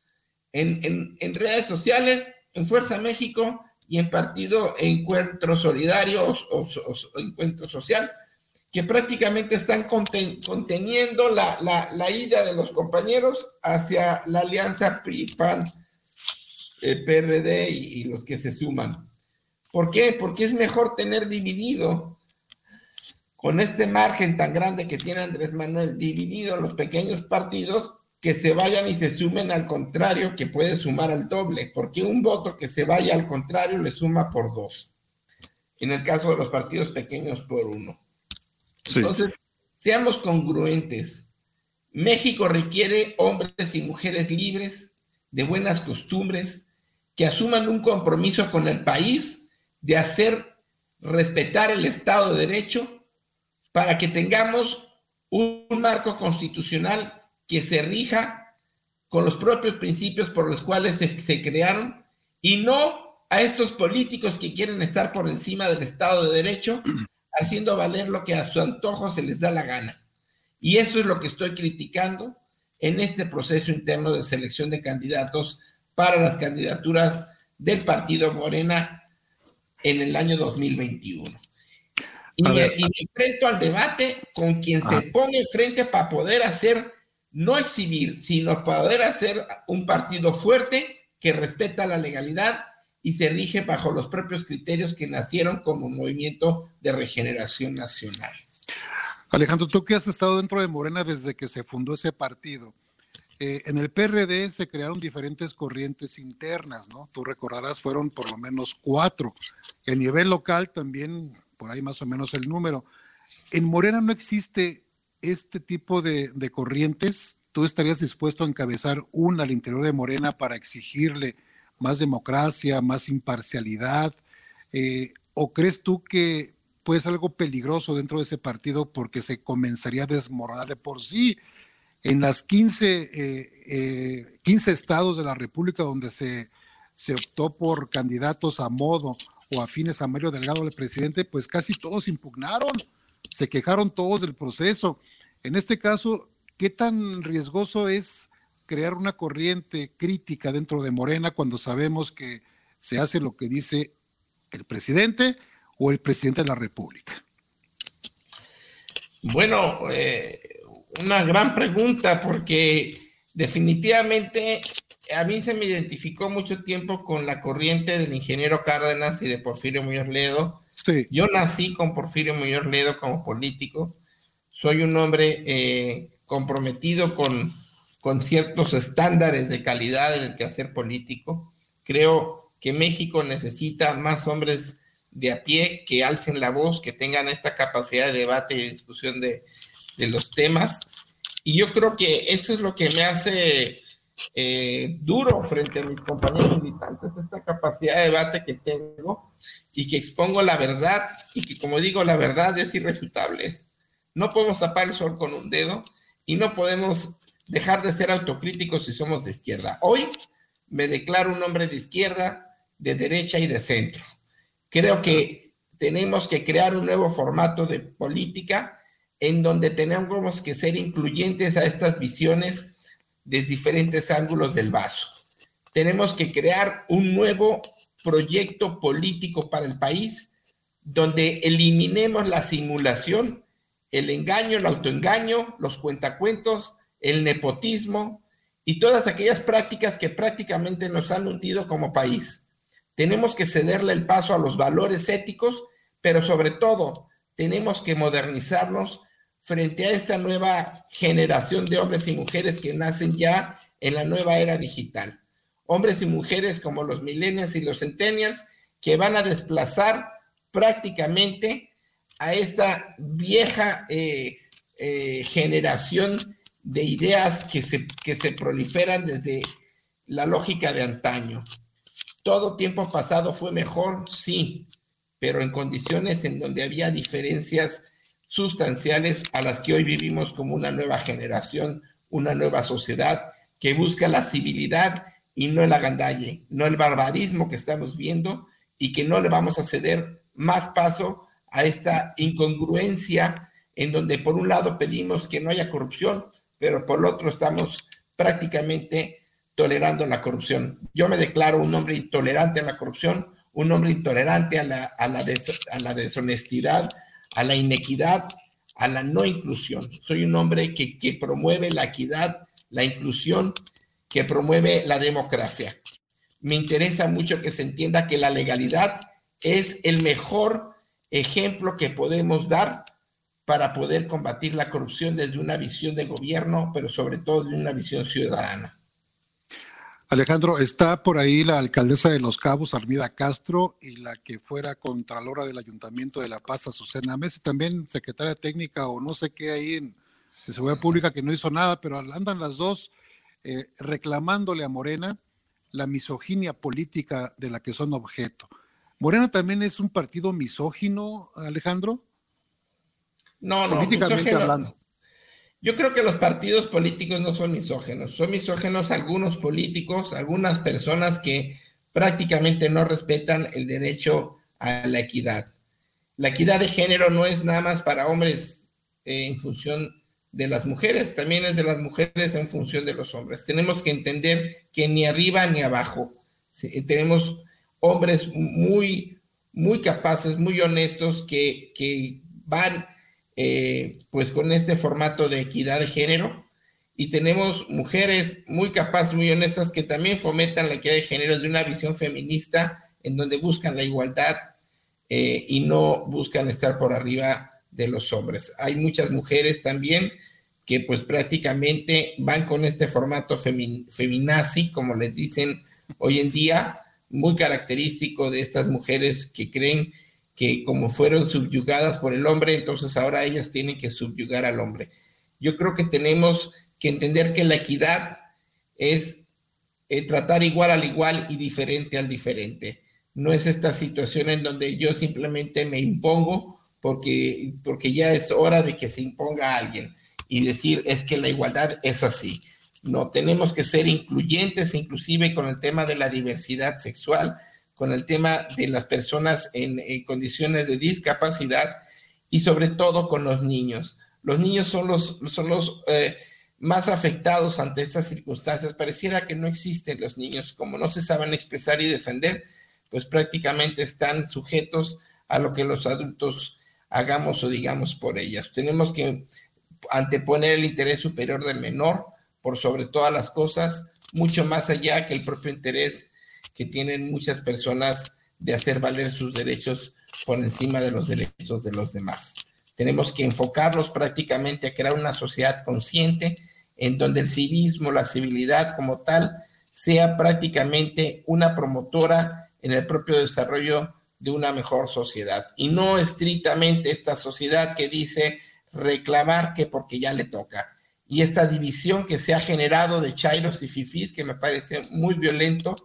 en, redes sociales, en Fuerza México y en Partido Encuentro Solidario o, Encuentro Social, que prácticamente están conteniendo la, ida de los compañeros hacia la alianza PRI-PAN, eh, PRD y los que se suman. ¿Por qué? Porque es mejor tener dividido con este margen tan grande que tiene Andrés Manuel, dividido en los pequeños partidos, que se vayan y se sumen al contrario, que puede sumar al doble, porque un voto que se vaya al contrario le suma por dos. En el caso de los partidos pequeños, por uno. Entonces, seamos congruentes. México requiere hombres y mujeres libres, de buenas costumbres, que asuman un compromiso con el país de hacer respetar el Estado de Derecho para que tengamos un marco constitucional que se rija con los propios principios por los cuales se, crearon y no a estos políticos que quieren estar por encima del Estado de Derecho, haciendo valer lo que a su antojo se les da la gana. Y eso es lo que estoy criticando en este proceso interno de selección de candidatos para las candidaturas del Partido Morena en el año 2021. Y me, enfrento al debate con quien se pone frente para poder hacer no exhibir, sino poder hacer un partido fuerte que respeta la legalidad y se rige bajo los propios criterios que nacieron como movimiento de regeneración nacional. Alejandro, tú que has estado dentro de Morena desde que se fundó ese partido, eh, en el PRD se crearon diferentes corrientes internas, ¿no? Tú recordarás, fueron por lo menos cuatro. El nivel local también, por ahí más o menos el número. En Morena no existe este tipo de, corrientes, ¿tú estarías dispuesto a encabezar una al interior de Morena para exigirle más democracia, más imparcialidad? Eh, ¿O crees tú que puede ser algo peligroso dentro de ese partido porque se comenzaría a desmoronar de por sí? En las 15, eh, 15 eh, estados de la República donde se, se optó por candidatos a modo o afines a Mario Delgado, el presidente, pues casi todos impugnaron, se quejaron todos del proceso. En este caso, ¿qué tan riesgoso es crear una corriente crítica dentro de Morena cuando sabemos que se hace lo que dice el presidente o el presidente de la República? Bueno, eh, una gran pregunta porque definitivamente a mí se me identificó mucho tiempo con la corriente del ingeniero Cárdenas y de Porfirio Muñoz Ledo. Yo nací con Porfirio Muñoz Ledo como político. Soy un hombre eh, comprometido con, con ciertos estándares de calidad en el quehacer político. Creo que México necesita más hombres de a pie que alcen la voz, que tengan esta capacidad de debate y discusión de, de los temas. Y yo creo que eso es lo que me hace eh, duro frente a mis compañeros militantes, esta capacidad de debate que tengo y que expongo la verdad y que como digo, la verdad es irrefutable. No podemos tapar el sol con un dedo y no podemos dejar de ser autocríticos si somos de izquierda. Hoy me declaro un hombre de izquierda, de derecha y de centro. Creo que tenemos que crear un nuevo formato de política en donde tenemos que ser incluyentes a estas visiones de diferentes ángulos del vaso. Tenemos que crear un nuevo proyecto político para el país donde eliminemos la simulación, el engaño, el autoengaño, los cuentacuentos, el nepotismo y todas aquellas prácticas que prácticamente nos han hundido como país. Tenemos que cederle el paso a los valores éticos, pero sobre todo tenemos que modernizarnos frente a esta nueva generación de hombres y mujeres que nacen ya en la nueva era digital. Hombres y mujeres como los millennials y los centennials que van a desplazar prácticamente a esta vieja eh, eh, generación de ideas que se, que se proliferan desde la lógica de antaño. Todo tiempo pasado fue mejor, sí, pero en condiciones en donde había diferencias sustanciales a las que hoy vivimos como una nueva generación, una nueva sociedad que busca la civilidad y no el agandalle, no el barbarismo que estamos viendo y que no le vamos a ceder más paso a esta incongruencia en donde por un lado pedimos que no haya corrupción, pero por otro estamos prácticamente tolerando la corrupción. Yo me declaro un hombre intolerante a la corrupción, un hombre intolerante a la, a la, a la deshonestidad, a la inequidad, a la no inclusión. Soy un hombre que, promueve la equidad, la inclusión, que promueve la democracia. Me interesa mucho que se entienda que la legalidad es el mejor ejemplo que podemos dar para poder combatir la corrupción desde una visión de gobierno, pero sobre todo de una visión ciudadana. Alejandro, está por ahí la alcaldesa de Los Cabos, Armida Castro, y la que fuera contralora del Ayuntamiento de La Paz, Azucena Mesa, también secretaria técnica o no sé qué ahí en Seguridad Pública que no hizo nada, pero andan las dos eh, reclamándole a Morena la misoginia política de la que son objeto. ¿Morena también es un partido misógino, Alejandro? No, no, políticamente hablando. Yo creo que los partidos políticos no son misógenos, son misógenos algunos políticos, algunas personas que prácticamente no respetan el derecho a la equidad. La equidad de género no es nada más para hombres eh, en función de las mujeres, también es de las mujeres en función de los hombres. Tenemos que entender que ni arriba ni abajo. tenemos hombres muy, muy capaces, muy honestos, que, que van eh, pues con este formato de equidad de género. Y tenemos mujeres muy capaces, muy honestas, que también fomentan la equidad de género de una visión feminista en donde buscan la igualdad eh, y no buscan estar por arriba de los hombres. Hay muchas mujeres también que pues prácticamente van con este formato feminazi, como les dicen hoy en día, muy característico de estas mujeres que creen que como fueron subyugadas por el hombre, entonces ahora ellas tienen que subyugar al hombre. Yo creo que tenemos que entender que la equidad es eh, tratar igual al igual y diferente al diferente. No es esta situación en donde yo simplemente me impongo porque, porque ya es hora de que se imponga a alguien y decir es que la igualdad es así. No, tenemos que ser incluyentes inclusive con el tema de la diversidad sexual, con el tema de las personas en, condiciones de discapacidad y sobre todo con los niños. Los niños son los, son los eh, más afectados ante estas circunstancias. Pareciera que no existen los niños, como no se saben expresar y defender, pues prácticamente están sujetos a lo que los adultos hagamos o digamos por ellas. Tenemos que anteponer el interés superior del menor por sobre todas las cosas, mucho más allá que el propio interés que tienen muchas personas de hacer valer sus derechos por encima de los derechos de los demás. Tenemos que enfocarnos prácticamente a crear una sociedad consciente en donde el civismo, la civilidad como tal, sea prácticamente una promotora en el propio desarrollo de una mejor sociedad y no estrictamente esta sociedad que dice reclamar que porque ya le toca. Y esta división que se ha generado de chairos y fifís, que me parece muy violento,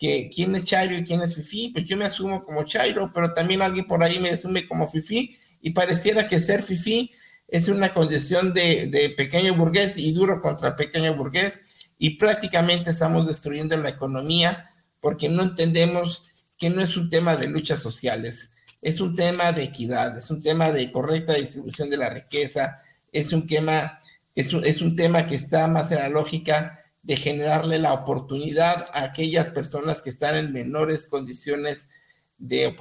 que quién es chairo y quién es fifí, pues yo me asumo como chairo, pero también alguien por ahí me asume como fifí, y pareciera que ser fifí es una condición de, de pequeño burgués y duro contra pequeño burgués, y prácticamente estamos destruyendo la economía porque no entendemos que no es un tema de luchas sociales, es un tema de equidad, es un tema de correcta distribución de la riqueza, es un tema, es un, es un tema que está más en la lógica de generarle la oportunidad a aquellas personas que están en menores condiciones de,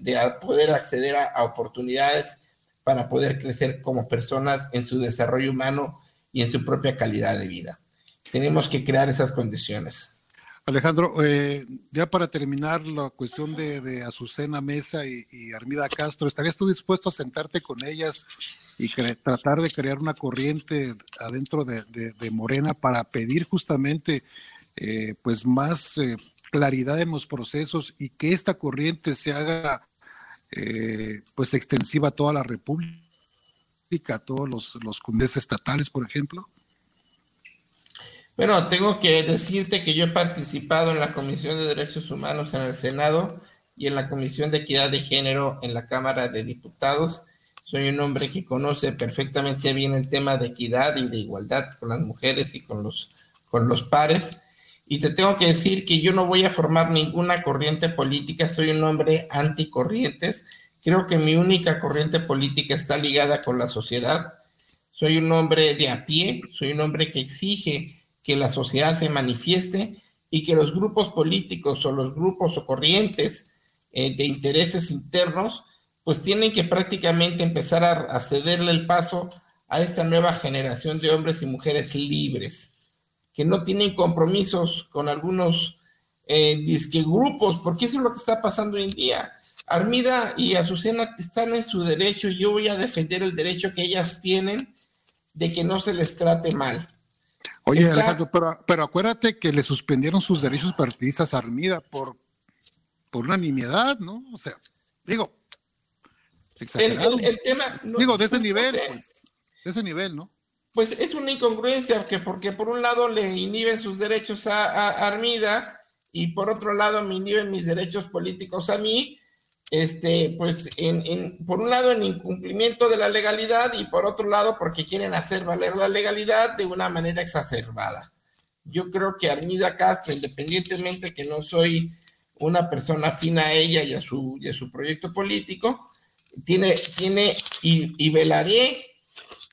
de poder acceder a, a oportunidades para poder crecer como personas en su desarrollo humano y en su propia calidad de vida tenemos que crear esas condiciones. Alejandro, eh, ya para terminar la cuestión de, Azucena Mesa y, Armida Castro, ¿estarías tú dispuesto a sentarte con ellas y tratar de crear una corriente adentro de, Morena para pedir justamente eh, pues más eh, claridad en los procesos y que esta corriente se haga pues extensiva a toda la República, a todos los, los estatales, por ejemplo? Bueno, tengo que decirte que yo he participado en la Comisión de Derechos Humanos en el Senado y en la Comisión de Equidad de Género en la Cámara de Diputados. Soy un hombre que conoce perfectamente bien el tema de equidad y de igualdad con las mujeres y con los, con los pares. Y te tengo que decir que yo no voy a formar ninguna corriente política, soy un hombre anticorrientes. Creo que mi única corriente política está ligada con la sociedad. Soy un hombre de a pie, soy un hombre que exige que la sociedad se manifieste y que los grupos políticos o los grupos o corrientes eh, de intereses internos pues tienen que prácticamente empezar a, cederle el paso a esta nueva generación de hombres y mujeres libres, que no tienen compromisos con algunos eh, disque grupos, porque eso es lo que está pasando hoy en día. Armida y Azucena están en su derecho y yo voy a defender el derecho que ellas tienen de que no se les trate mal. Oye, Alejandro, pero, acuérdate que le suspendieron sus derechos partidistas a Armida por, por unanimidad, ¿no? O sea, digo, exagerado. El, tema. digo, de ese nivel, pues, de ese nivel, ¿no? Pues es una incongruencia, que porque por un lado le inhiben sus derechos a Armida y por otro lado me inhiben mis derechos políticos a mí, este, pues, en, por un lado, en incumplimiento de la legalidad y por otro lado, porque quieren hacer valer la legalidad de una manera exacerbada. Yo creo que Armida Castro, independientemente que no soy una persona afina a ella y a su, y a su proyecto político, tiene, tiene y, velaré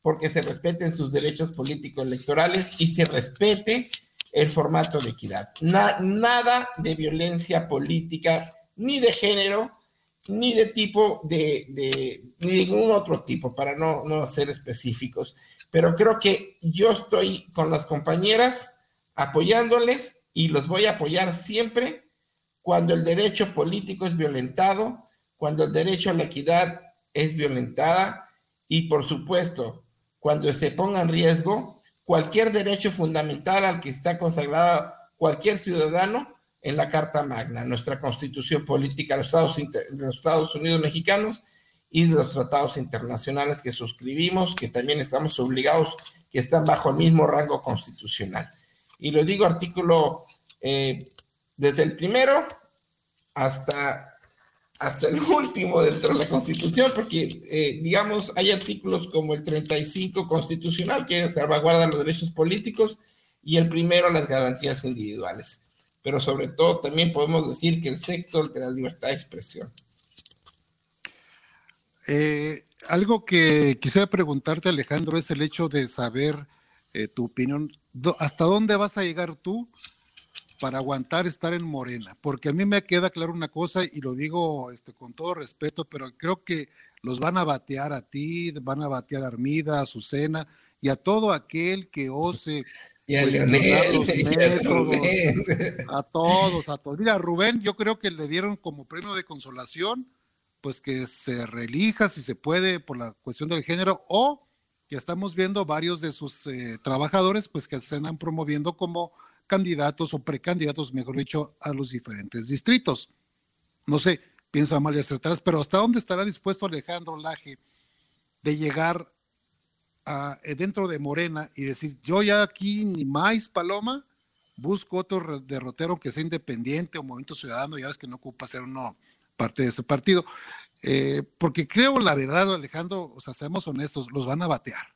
porque se respeten sus derechos políticos electorales y se respete el formato de equidad. nada de violencia política ni de género ni de tipo de, de ni ningún otro tipo, para no, no ser específicos. Pero creo que yo estoy con las compañeras apoyándoles y los voy a apoyar siempre cuando el derecho político es violentado, cuando el derecho a la equidad es violentada y por supuesto cuando se ponga en riesgo cualquier derecho fundamental al que está consagrado cualquier ciudadano en la Carta Magna, nuestra constitución política de los Estados, de los Estados Unidos mexicanos y de los tratados internacionales que suscribimos, que también estamos obligados, que están bajo el mismo rango constitucional. Y lo digo artículo eh, desde el primero hasta, hasta el último dentro de la constitución, porque eh, digamos, hay artículos como el 35 constitucional que salvaguarda los derechos políticos y el primero las garantías individuales pero sobre todo también podemos decir que el sexto de la libertad de expresión. Eh, algo que quisiera preguntarte, Alejandro, es el hecho de saber eh, tu opinión. ¿Hasta dónde vas a llegar tú para aguantar estar en Morena? Porque a mí me queda claro una cosa y lo digo este, con todo respeto, pero creo que los van a batear a ti, van a batear a Armida, a Azucena y a todo aquel que ose. Y a Leonel, a todos, a todos. Mira, Rubén, yo creo que le dieron como premio de consolación, pues que se reelija si se puede por la cuestión del género, o que estamos viendo varios de sus eh, trabajadores, pues que se han promoviendo como candidatos o precandidatos, mejor dicho, a los diferentes distritos. No sé, piensa mal y acertarás, pero ¿hasta dónde estará dispuesto Alejandro Laje de llegar a, eh, dentro de Morena y decir, yo ya aquí ni más Paloma, busco otro derrotero que sea independiente o Movimiento Ciudadano, ya ves que no ocupa ser uno parte de ese partido, eh, porque creo la verdad, Alejandro, o sea, seamos honestos, los van a batear.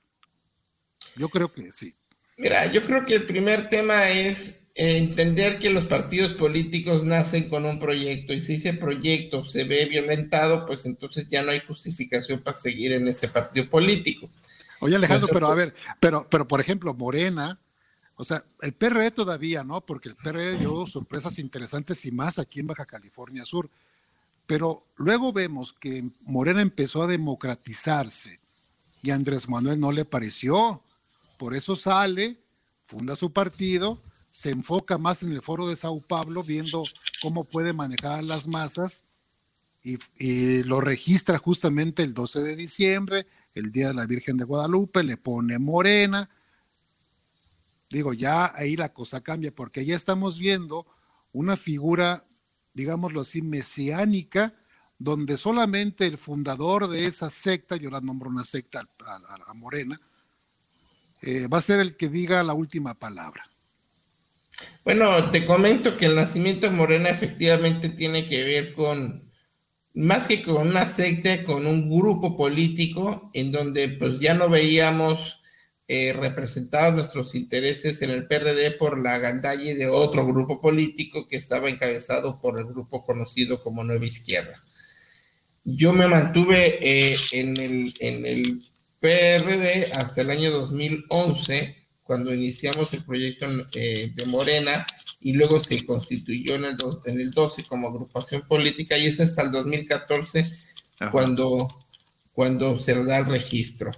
Yo creo que sí. Mira, yo creo que el primer tema es entender que los partidos políticos nacen con un proyecto y si ese proyecto se ve violentado, pues entonces ya no hay justificación para seguir en ese partido político. Oye Alejandro, pero a ver, pero, pero por ejemplo, Morena, o sea, el PRD todavía, ¿no? Porque el PRD dio sorpresas interesantes y más aquí en Baja California Sur. Pero luego vemos que Morena empezó a democratizarse y a Andrés Manuel no le pareció. Por eso sale, funda su partido, se enfoca más en el foro de Sao Paulo, viendo cómo puede manejar las masas y, lo registra justamente el 12 de diciembre, el Día de la Virgen de Guadalupe, le pone morena. Digo, ya ahí la cosa cambia, porque ya estamos viendo una figura, digámoslo así, mesiánica, donde solamente el fundador de esa secta, yo la nombro una secta a, Morena, eh, va a ser el que diga la última palabra. Bueno, te comento que el nacimiento de Morena efectivamente tiene que ver con, más que con una secta, con un grupo político en donde pues ya no veíamos eh, representados nuestros intereses en el PRD por la gandalle de otro grupo político que estaba encabezado por el grupo conocido como Nueva Izquierda. Yo me mantuve eh, en, el, en el PRD hasta el año 2011 cuando iniciamos el proyecto eh, de Morena y luego se constituyó en el, en el 12 como agrupación política y es hasta el 2014 cuando, cuando se da el registro.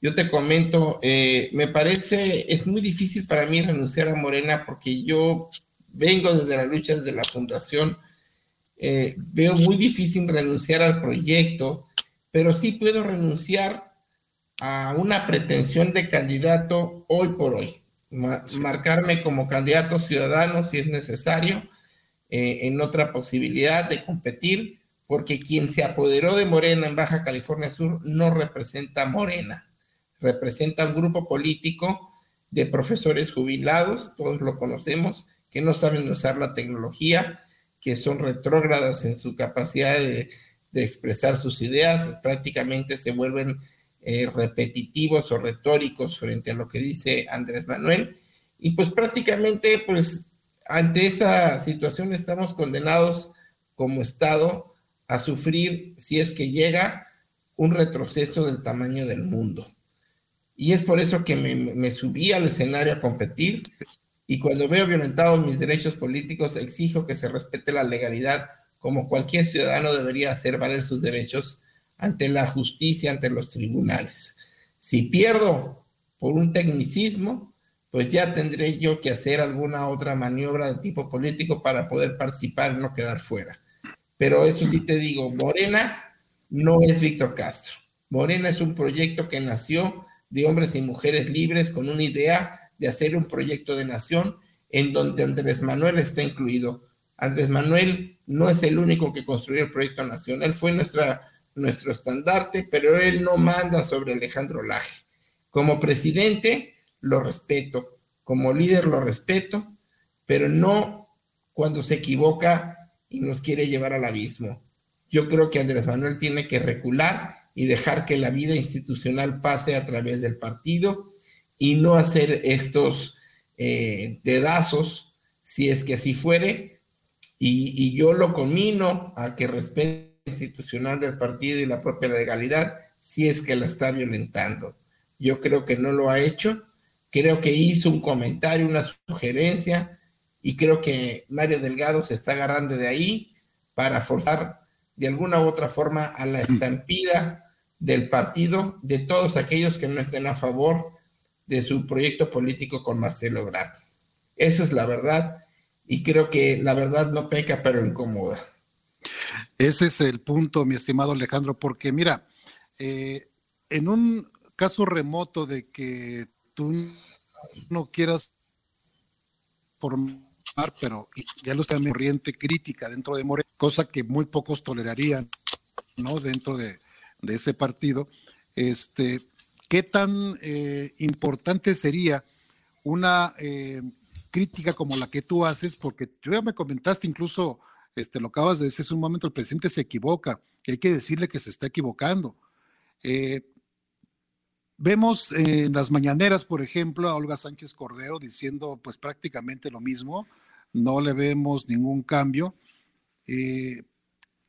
Yo te comento, eh, me parece, es muy difícil para mí renunciar a Morena porque yo vengo desde la lucha, desde la fundación, eh, veo muy difícil renunciar al proyecto, pero sí puedo renunciar a una pretensión de candidato hoy por hoy. marcarme como candidato ciudadano si es necesario, eh, en otra posibilidad de competir, porque quien se apoderó de Morena en Baja California Sur no representa Morena, representa un grupo político de profesores jubilados, todos lo conocemos, que no saben usar la tecnología, que son retrógradas en su capacidad de, de expresar sus ideas, prácticamente se vuelven eh, repetitivos o retóricos frente a lo que dice Andrés Manuel. Y pues prácticamente, pues ante esa situación estamos condenados como Estado a sufrir, si es que llega, un retroceso del tamaño del mundo. Y es por eso que me, me subí al escenario a competir y cuando veo violentados mis derechos políticos exijo que se respete la legalidad como cualquier ciudadano debería hacer valer sus derechos ante la justicia, ante los tribunales. Si pierdo por un tecnicismo, pues ya tendré yo que hacer alguna otra maniobra de tipo político para poder participar y no quedar fuera. Pero eso sí te digo, Morena no es Víctor Castro. Morena es un proyecto que nació de hombres y mujeres libres con una idea de hacer un proyecto de nación en donde Andrés Manuel está incluido. Andrés Manuel no es el único que construyó el proyecto nacional, fue nuestra nuestro estandarte, pero él no manda sobre Alejandro Laje. Como presidente lo respeto, como líder lo respeto, pero no cuando se equivoca y nos quiere llevar al abismo. Yo creo que Andrés Manuel tiene que recular y dejar que la vida institucional pase a través del partido y no hacer estos eh, dedazos, si es que así fuere, y, y yo lo comino a que respete institucional del partido y la propia legalidad si es que la está violentando. Yo creo que no lo ha hecho, creo que hizo un comentario, una sugerencia y creo que Mario Delgado se está agarrando de ahí para forzar de alguna u otra forma a la estampida del partido de todos aquellos que no estén a favor de su proyecto político con Marcelo Ebrard. Esa es la verdad y creo que la verdad no peca pero incomoda. Ese es el punto, mi estimado Alejandro, porque mira, eh, en un caso remoto de que tú no quieras formar, pero ya lo está en corriente crítica dentro de Morena, cosa que muy pocos tolerarían, ¿no? Dentro de, ese partido, este, ¿qué tan eh, importante sería una eh, crítica como la que tú haces? Porque tú ya me comentaste incluso, este, lo acabas de decir hace un momento, el presidente se equivoca, que hay que decirle que se está equivocando. Eh, Vemos en las mañaneras, por ejemplo, a Olga Sánchez Cordero diciendo pues prácticamente lo mismo, no le vemos ningún cambio. Eh,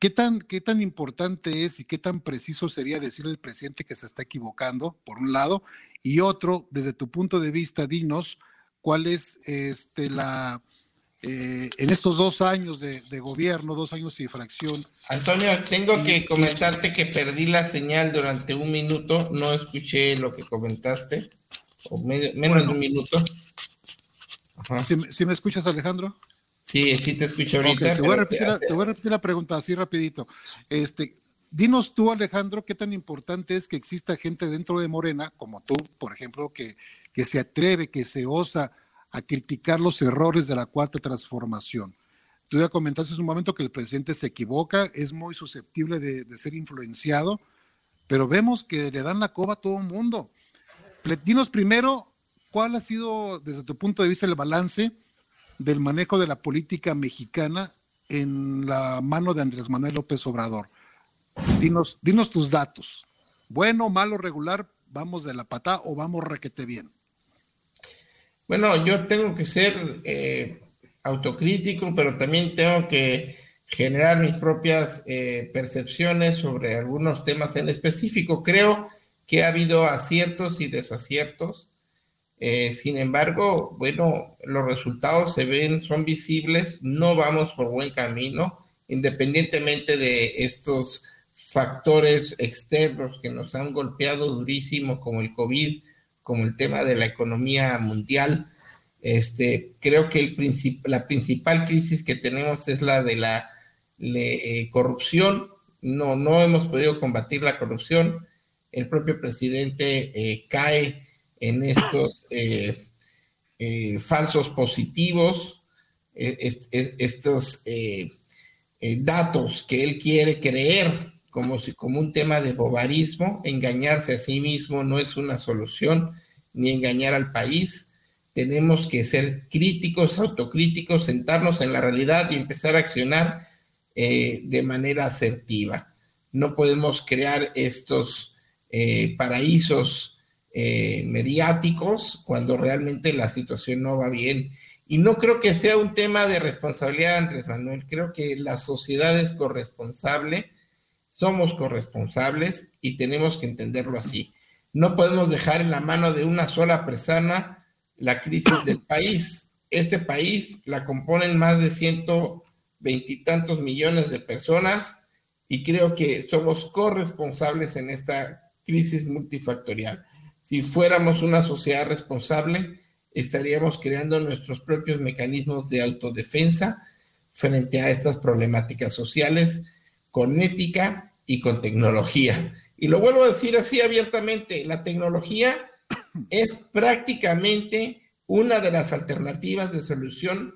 ¿qué, tan, ¿Qué tan importante es y qué tan preciso sería decirle al presidente que se está equivocando, por un lado? Y otro, desde tu punto de vista, dinos cuál es este, la, eh, en estos dos años de, gobierno, dos años y fracción. Antonio, tengo que comentarte que perdí la señal durante un minuto, no escuché lo que comentaste, o menos de un minuto. ¿Sí, me escuchas, Alejandro? Sí, sí te escucho ahorita. te, voy a repetir la, pregunta así rapidito. Este, dinos tú, Alejandro, qué tan importante es que exista gente dentro de Morena, como tú, por ejemplo, que, que se atreve, que se osa a criticar los errores de la cuarta transformación. Tú ya comentaste hace un momento que el presidente se equivoca, es muy susceptible de, ser influenciado, pero vemos que le dan la coba a todo el mundo. Dinos primero, ¿cuál ha sido, desde tu punto de vista, el balance del manejo de la política mexicana en la mano de Andrés Manuel López Obrador? Dinos, dinos tus datos. Bueno, malo, regular, vamos de la pata o vamos requete bien. Bueno, yo tengo que ser eh, autocrítico, pero también tengo que generar mis propias eh, percepciones sobre algunos temas en específico. Creo que ha habido aciertos y desaciertos. Eh, sin embargo, bueno, los resultados se ven, son visibles, no vamos por buen camino, independientemente de estos factores externos que nos han golpeado durísimo, como el COVID, como el tema de la economía mundial. Este, creo que el la principal crisis que tenemos es la de la eh, corrupción. No, no hemos podido combatir la corrupción. El propio presidente eh, cae en estos eh, falsos positivos, estos datos que él quiere creer como, si, como un tema de bobarismo, engañarse a sí mismo no es una solución, ni engañar al país. Tenemos que ser críticos, autocríticos, sentarnos en la realidad y empezar a accionar eh, de manera asertiva. No podemos crear estos eh, paraísos eh, mediáticos cuando realmente la situación no va bien. Y no creo que sea un tema de responsabilidad, Andrés Manuel. Creo que la sociedad es corresponsable somos corresponsables y tenemos que entenderlo así. No podemos dejar en la mano de una sola persona la crisis del país. Este país la componen más de ciento veintitantos millones de personas y creo que somos corresponsables en esta crisis multifactorial. Si fuéramos una sociedad responsable, estaríamos creando nuestros propios mecanismos de autodefensa frente a estas problemáticas sociales con ética y con tecnología. Y lo vuelvo a decir así abiertamente, la tecnología es prácticamente una de las alternativas de solución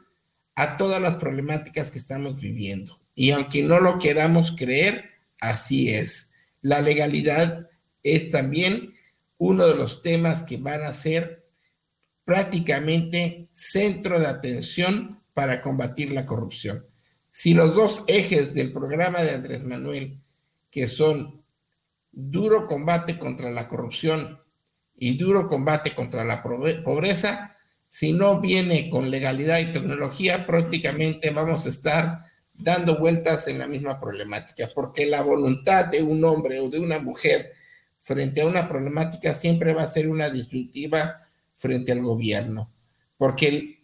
a todas las problemáticas que estamos viviendo. Y aunque no lo queramos creer, así es. La legalidad es también uno de los temas que van a ser prácticamente centro de atención para combatir la corrupción. Si los dos ejes del programa de Andrés Manuel, que son duro combate contra la corrupción y duro combate contra la pobreza, si no viene con legalidad y tecnología, prácticamente vamos a estar dando vueltas en la misma problemática, porque la voluntad de un hombre o de una mujer frente a una problemática siempre va a ser una disyuntiva frente al gobierno, porque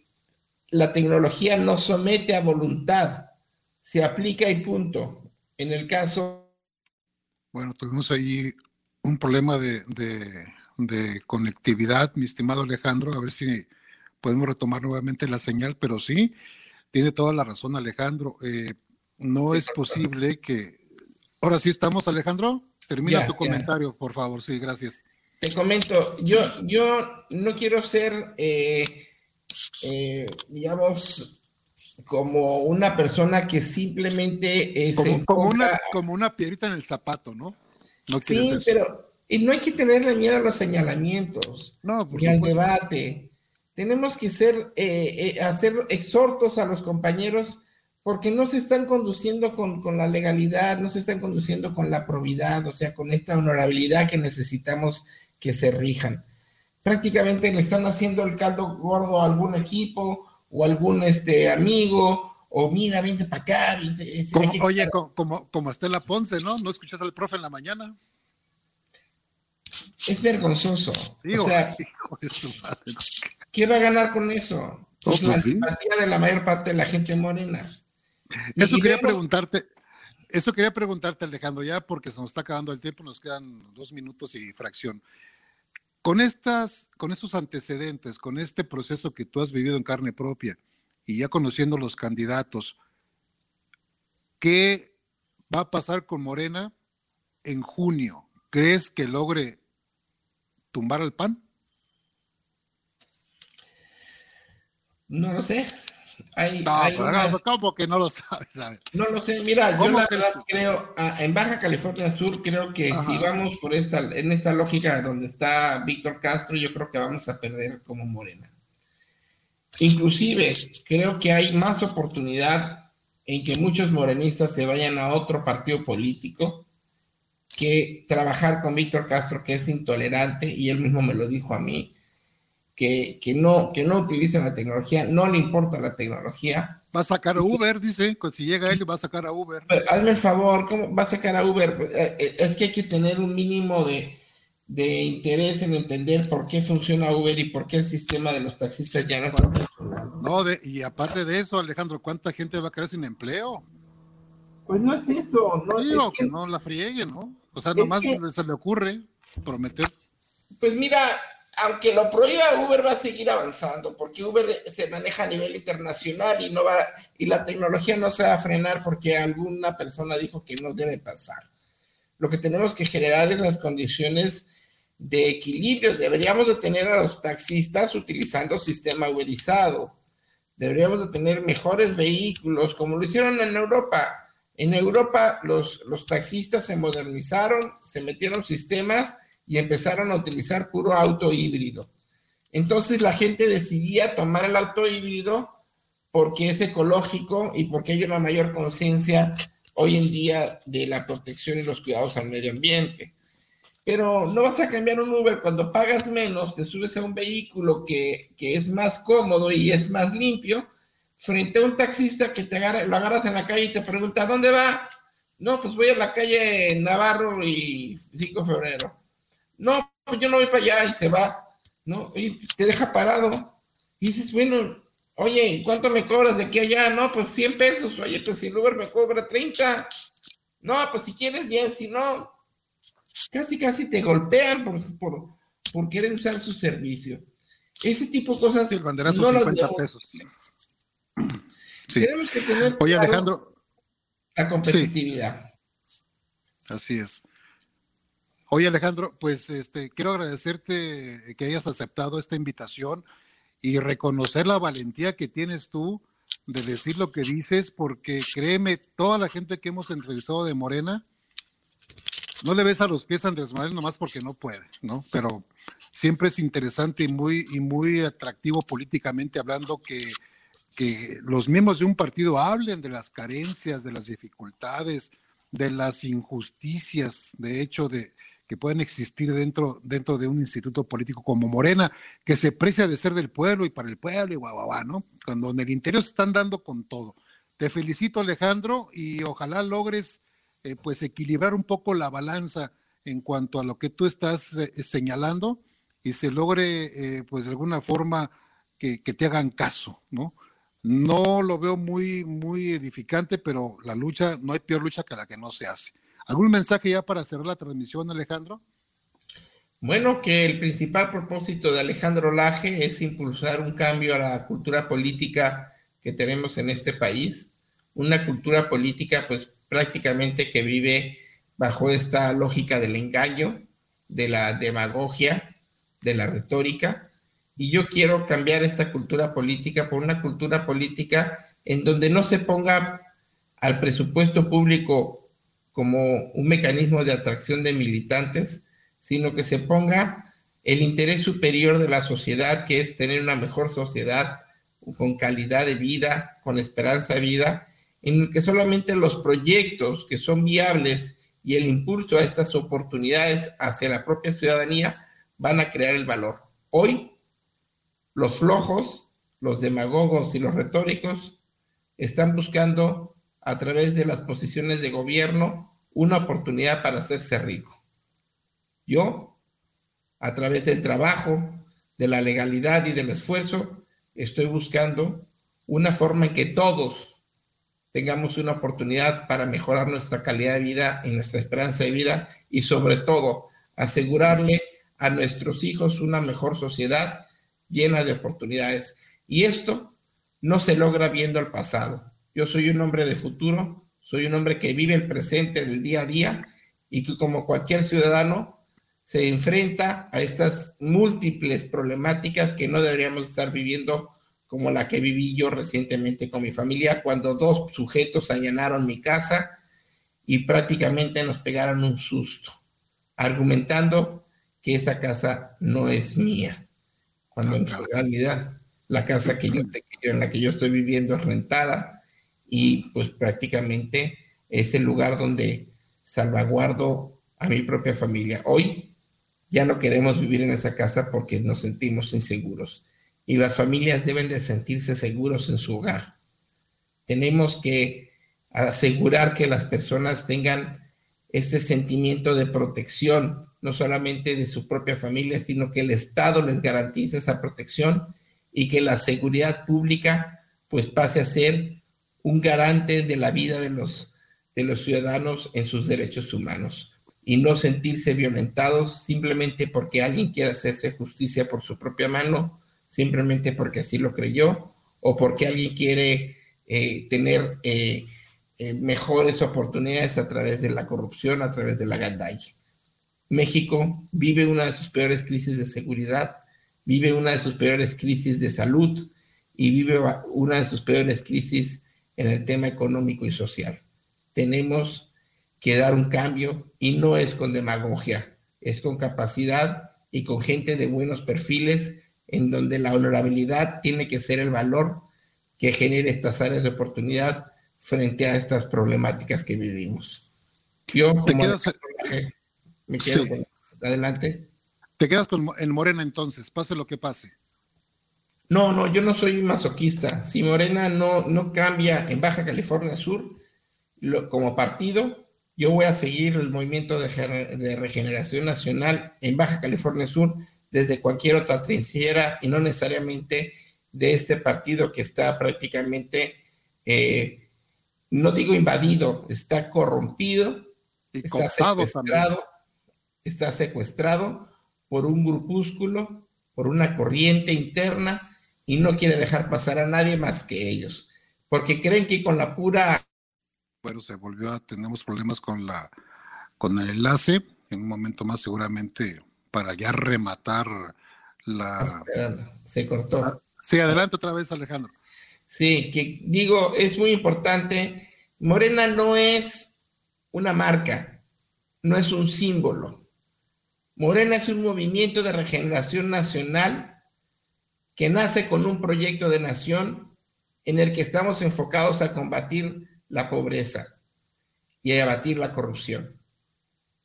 la tecnología no somete a voluntad, se aplica y punto. En el caso... Bueno, tuvimos ahí un problema de, de conectividad, mi estimado Alejandro, a ver si podemos retomar nuevamente la señal, pero sí, tiene toda la razón Alejandro. Eh, no es posible que... Ahora sí estamos, Alejandro. Termina tu comentario, por favor. Sí, gracias. Te comento, yo, yo no quiero ser, eh, eh, digamos, como una persona que simplemente como, como, una, como una piedrita en el zapato, ¿no? no sí, pero y no hay que tenerle miedo a los señalamientos no, ni al debate tenemos que ser, eh, eh, hacer exhortos a los compañeros porque no se están conduciendo con, la legalidad, no se están conduciendo con la probidad, o sea, con esta honorabilidad que necesitamos que se rijan. Prácticamente le están haciendo el caldo gordo a algún equipo o algún este, amigo, o mira, vente para acá. oye, como, como, Estela Ponce, ¿no? ¿No escuchaste al profe en la mañana? Es vergonzoso. o sea, ¿Qué va a ganar con eso? Pues la simpatía de la mayor parte de la gente morena. Eso quería preguntarte, eso quería preguntarte, Alejandro, ya porque se nos está acabando el tiempo, nos quedan dos minutos y fracción. Con estas, con estos antecedentes, con este proceso que tú has vivido en carne propia y ya conociendo los candidatos, ¿qué va a pasar con Morena en junio? ¿Crees que logre tumbar al PAN? No lo sé. Hay, no, hay ¿cómo que no lo sabes? No lo sé. Mira, yo la verdad creo, ah, en Baja California Sur, creo que si vamos por esta, en esta lógica donde está Víctor Castro, yo creo que vamos a perder como Morena. Inclusive, creo que hay más oportunidad en que muchos morenistas se vayan a otro partido político que trabajar con Víctor Castro, que es intolerante, y él mismo me lo dijo a mí, que, no, que no utilicen la tecnología, no le importa la tecnología. Va a sacar a Uber, dice, si llega él va a sacar a Uber. hazme el favor, ¿cómo va a sacar a Uber? Eh, eh, es que hay que tener un mínimo de, de interés en entender por qué funciona Uber y por qué el sistema de los taxistas ya no está. No, y aparte de eso, Alejandro, ¿cuánta gente va a quedar sin empleo? Pues no es eso, no Digo, que, no la friegue, ¿no? O sea, nomás se le ocurre prometer. Pues mira, aunque lo prohíba, Uber va a seguir avanzando, porque Uber se maneja a nivel internacional y no va, y la tecnología no se va a frenar porque alguna persona dijo que no debe pasar. Lo que tenemos que generar es las condiciones de equilibrio. Deberíamos de tener a los taxistas utilizando sistema uberizado. Deberíamos de tener mejores vehículos, como lo hicieron en Europa. En Europa los, los taxistas se modernizaron, se metieron sistemas y empezaron a utilizar puro auto híbrido. Entonces la gente decidía tomar el auto híbrido porque es ecológico y porque hay una mayor conciencia hoy en día de la protección y los cuidados al medio ambiente. Pero no vas a cambiar un Uber cuando pagas menos, te subes a un vehículo que, es más cómodo y es más limpio, frente a un taxista que te agarra, lo agarras en la calle y te pregunta, ¿dónde va? No, pues voy a la calle Navarro y 5 de febrero. No, yo no voy para allá y se va, ¿no? Y te deja parado. Y dices, bueno, oye, ¿cuánto me cobras de aquí a allá? No, pues 100 pesos. Oye, pues si el Uber me cobra 30. No, pues si quieres bien, si no, casi, casi te golpean por, por, por querer usar su servicio. Ese tipo de cosas. el banderazo no 50 pesos. Sí. Tenemos que tener. Oye, Alejandro. La competitividad. Así es. Oye Alejandro, pues este, quiero agradecerte que hayas aceptado esta invitación y reconocer la valentía que tienes tú de decir lo que dices, porque créeme, toda la gente que hemos entrevistado de Morena, no le ves a los pies a Andrés Manuel nomás porque no puede, ¿no? Pero siempre es interesante y muy, y muy atractivo políticamente hablando que, que los miembros de un partido hablen de las carencias, de las dificultades, de las injusticias, de hecho, de, que pueden existir dentro, dentro de un instituto político como Morena, que se precia de ser del pueblo y para el pueblo y ¿no? Cuando en el interior se están dando con todo. Te felicito, Alejandro, y ojalá logres eh, pues equilibrar un poco la balanza en cuanto a lo que tú estás eh, señalando y se logre eh, pues de alguna forma que, que, te hagan caso, ¿no? no lo veo muy, muy edificante, pero la lucha, no hay peor lucha que la que no se hace. ¿Algún mensaje ya para cerrar la transmisión, Alejandro? Bueno, que el principal propósito de Alejandro Laje es impulsar un cambio a la cultura política que tenemos en este país, una cultura política pues prácticamente que vive bajo esta lógica del engaño, de la demagogia, de la retórica, y yo quiero cambiar esta cultura política por una cultura política en donde no se ponga al presupuesto público como un mecanismo de atracción de militantes, sino que se ponga el interés superior de la sociedad, que es tener una mejor sociedad con calidad de vida, con esperanza de vida, en el que solamente los proyectos que son viables y el impulso a estas oportunidades hacia la propia ciudadanía van a crear el valor. Hoy, los flojos, los demagogos y los retóricos están buscando a través de las posiciones de gobierno una oportunidad para hacerse rico. Yo, a través del trabajo, de la legalidad y del esfuerzo, estoy buscando una forma en que todos tengamos una oportunidad para mejorar nuestra calidad de vida y nuestra esperanza de vida y sobre todo asegurarle a nuestros hijos una mejor sociedad llena de oportunidades. Y esto no se logra viendo el pasado. Yo soy un hombre de futuro, soy un hombre que vive el presente del día a día y que como cualquier ciudadano se enfrenta a estas múltiples problemáticas que no deberíamos estar viviendo como la que viví yo recientemente con mi familia, cuando dos sujetos allanaron mi casa y prácticamente nos pegaron un susto, argumentando que esa casa no es mía, cuando en realidad la casa que yo, en la que yo estoy viviendo es rentada y pues prácticamente es el lugar donde salvaguardo a mi propia familia. Hoy ya no queremos vivir en esa casa porque nos sentimos inseguros. Y las familias deben de sentirse seguros en su hogar. Tenemos que asegurar que las personas tengan este sentimiento de protección, no solamente de su propia familia, sino que el Estado les garantice esa protección y que la seguridad pública pues pase a ser un garante de la vida de los, de los ciudadanos en sus derechos humanos y no sentirse violentados simplemente porque alguien quiere hacerse justicia por su propia mano, simplemente porque así lo creyó, o porque alguien quiere eh, tener eh, eh, mejores oportunidades a través de la corrupción, a través de la gandalla. México vive una de sus peores crisis de seguridad, vive una de sus peores crisis de salud y vive una de sus peores crisis en el tema económico y social. Tenemos que dar un cambio y no es con demagogia, es con capacidad y con gente de buenos perfiles en donde la honorabilidad tiene que ser el valor que genere estas áreas de oportunidad frente a estas problemáticas que vivimos. Yo como me quedo con, adelante. Te quedas con en Morena entonces, pase lo que pase. No, no, yo no soy masoquista. Si Morena no, no cambia en Baja California Sur lo, como partido, yo voy a seguir el movimiento de, regeneración nacional en Baja California Sur desde cualquier otra trinchera y no necesariamente de este partido que está prácticamente, eh, no digo invadido, está corrompido, está secuestrado, está secuestrado por un grupúsculo, por una corriente interna y no quiere dejar pasar a nadie más que ellos, porque creen que con la pura bueno, se volvió a, tenemos problemas con la con el enlace, en un momento más seguramente para ya rematar la... Se cortó. Ah, sí, adelante otra vez Alejandro. Sí, que digo, es muy importante. Morena no es una marca, no es un símbolo. Morena es un movimiento de regeneración nacional que nace con un proyecto de nación en el que estamos enfocados a combatir la pobreza y a abatir la corrupción.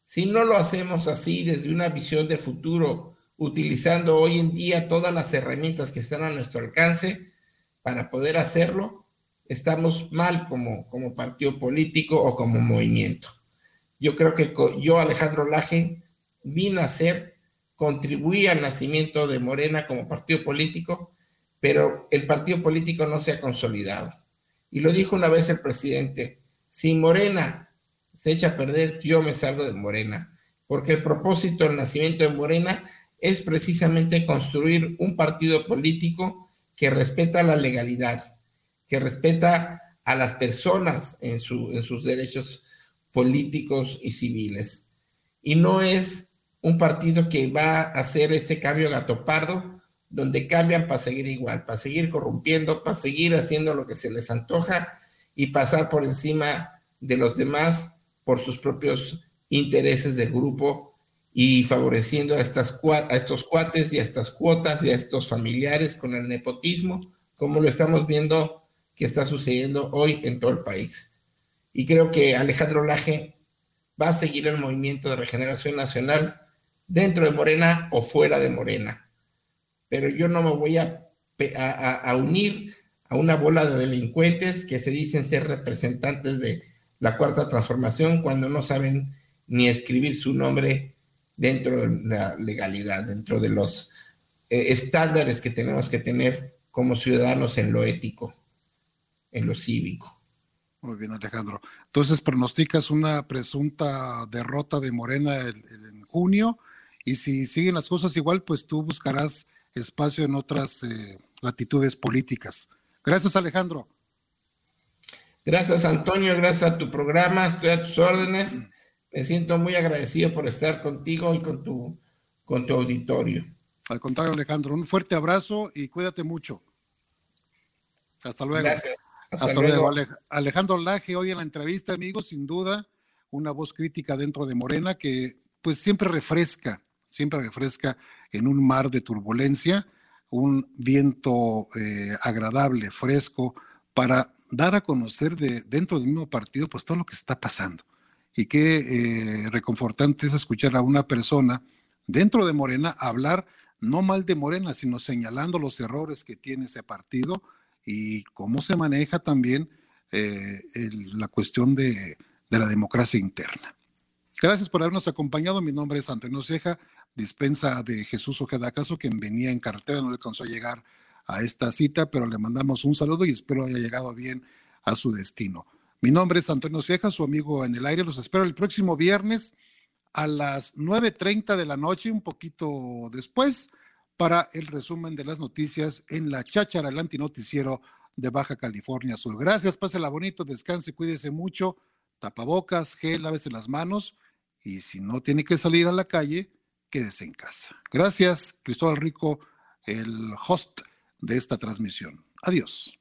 Si no lo hacemos así desde una visión de futuro, utilizando hoy en día todas las herramientas que están a nuestro alcance para poder hacerlo, estamos mal como, como partido político o como movimiento. Yo creo que yo, Alejandro Laje, vine a ser, contribuí al nacimiento de Morena como partido político, pero el partido político no se ha consolidado. Y lo dijo una vez el presidente, si Morena se echa a perder, yo me salgo de Morena, porque el propósito del nacimiento de Morena es precisamente construir un partido político que respeta la legalidad, que respeta a las personas en sus derechos políticos y civiles. Y no es un partido que va a hacer ese cambio gatopardo, donde cambian para seguir igual, para seguir corrompiendo, para seguir haciendo lo que se les antoja y pasar por encima de los demás por sus propios intereses de grupo y favoreciendo a, estas, a estos cuates y a estas cuotas y a estos familiares con el nepotismo, como lo estamos viendo que está sucediendo hoy en todo el país. Y creo que Alejandro Laje va a seguir el movimiento de regeneración nacional dentro de Morena o fuera de Morena. Pero yo no me voy a, unir a una bola de delincuentes que se dicen ser representantes de la cuarta transformación cuando no saben ni escribir su nombre dentro de la legalidad, dentro de los eh, estándares que tenemos que tener como ciudadanos en lo ético, en lo cívico. Muy bien, Alejandro. Entonces, pronosticas una presunta derrota de Morena en junio y si siguen las cosas igual, pues tú buscarás espacio en otras eh, latitudes políticas. Gracias, Alejandro. Gracias, Antonio. Gracias a tu programa. Estoy a tus órdenes. Me siento muy agradecido por estar contigo y con tu, con tu auditorio. Al contrario, Alejandro, un fuerte abrazo y cuídate mucho. Hasta luego. Gracias. Hasta, luego. Alejandro Laje, hoy en la entrevista, amigos, sin duda, una voz crítica dentro de Morena que pues siempre refresca, siempre refresca en un mar de turbulencia, un viento eh, agradable, fresco, para dar a conocer de, dentro del mismo partido pues todo lo que está pasando. Y qué eh, reconfortante es escuchar a una persona dentro de Morena hablar no mal de Morena, sino señalando los errores que tiene ese partido y cómo se maneja también eh, la cuestión de, de la democracia interna. Gracias por habernos acompañado. Mi nombre es Antonio Ceja dispensa de Jesús Ojeda Caso, quien venía en carretera, no le alcanzó a llegar a esta cita, pero le mandamos un saludo y espero haya llegado bien a su destino. Mi nombre es Antonio Ceja, su amigo en el aire. Los espero el próximo viernes a las 9.30 de la noche, un poquito después, para el resumen de las noticias en la cháchara, el antinoticiero de Baja California Sur. Gracias, pásela bonito, descanse, cuídese mucho, tapabocas, gel, lávese las manos y si no tiene que salir a la calle, quédese en casa. Gracias, Cristóbal Rico, el host de esta transmisión. Adiós.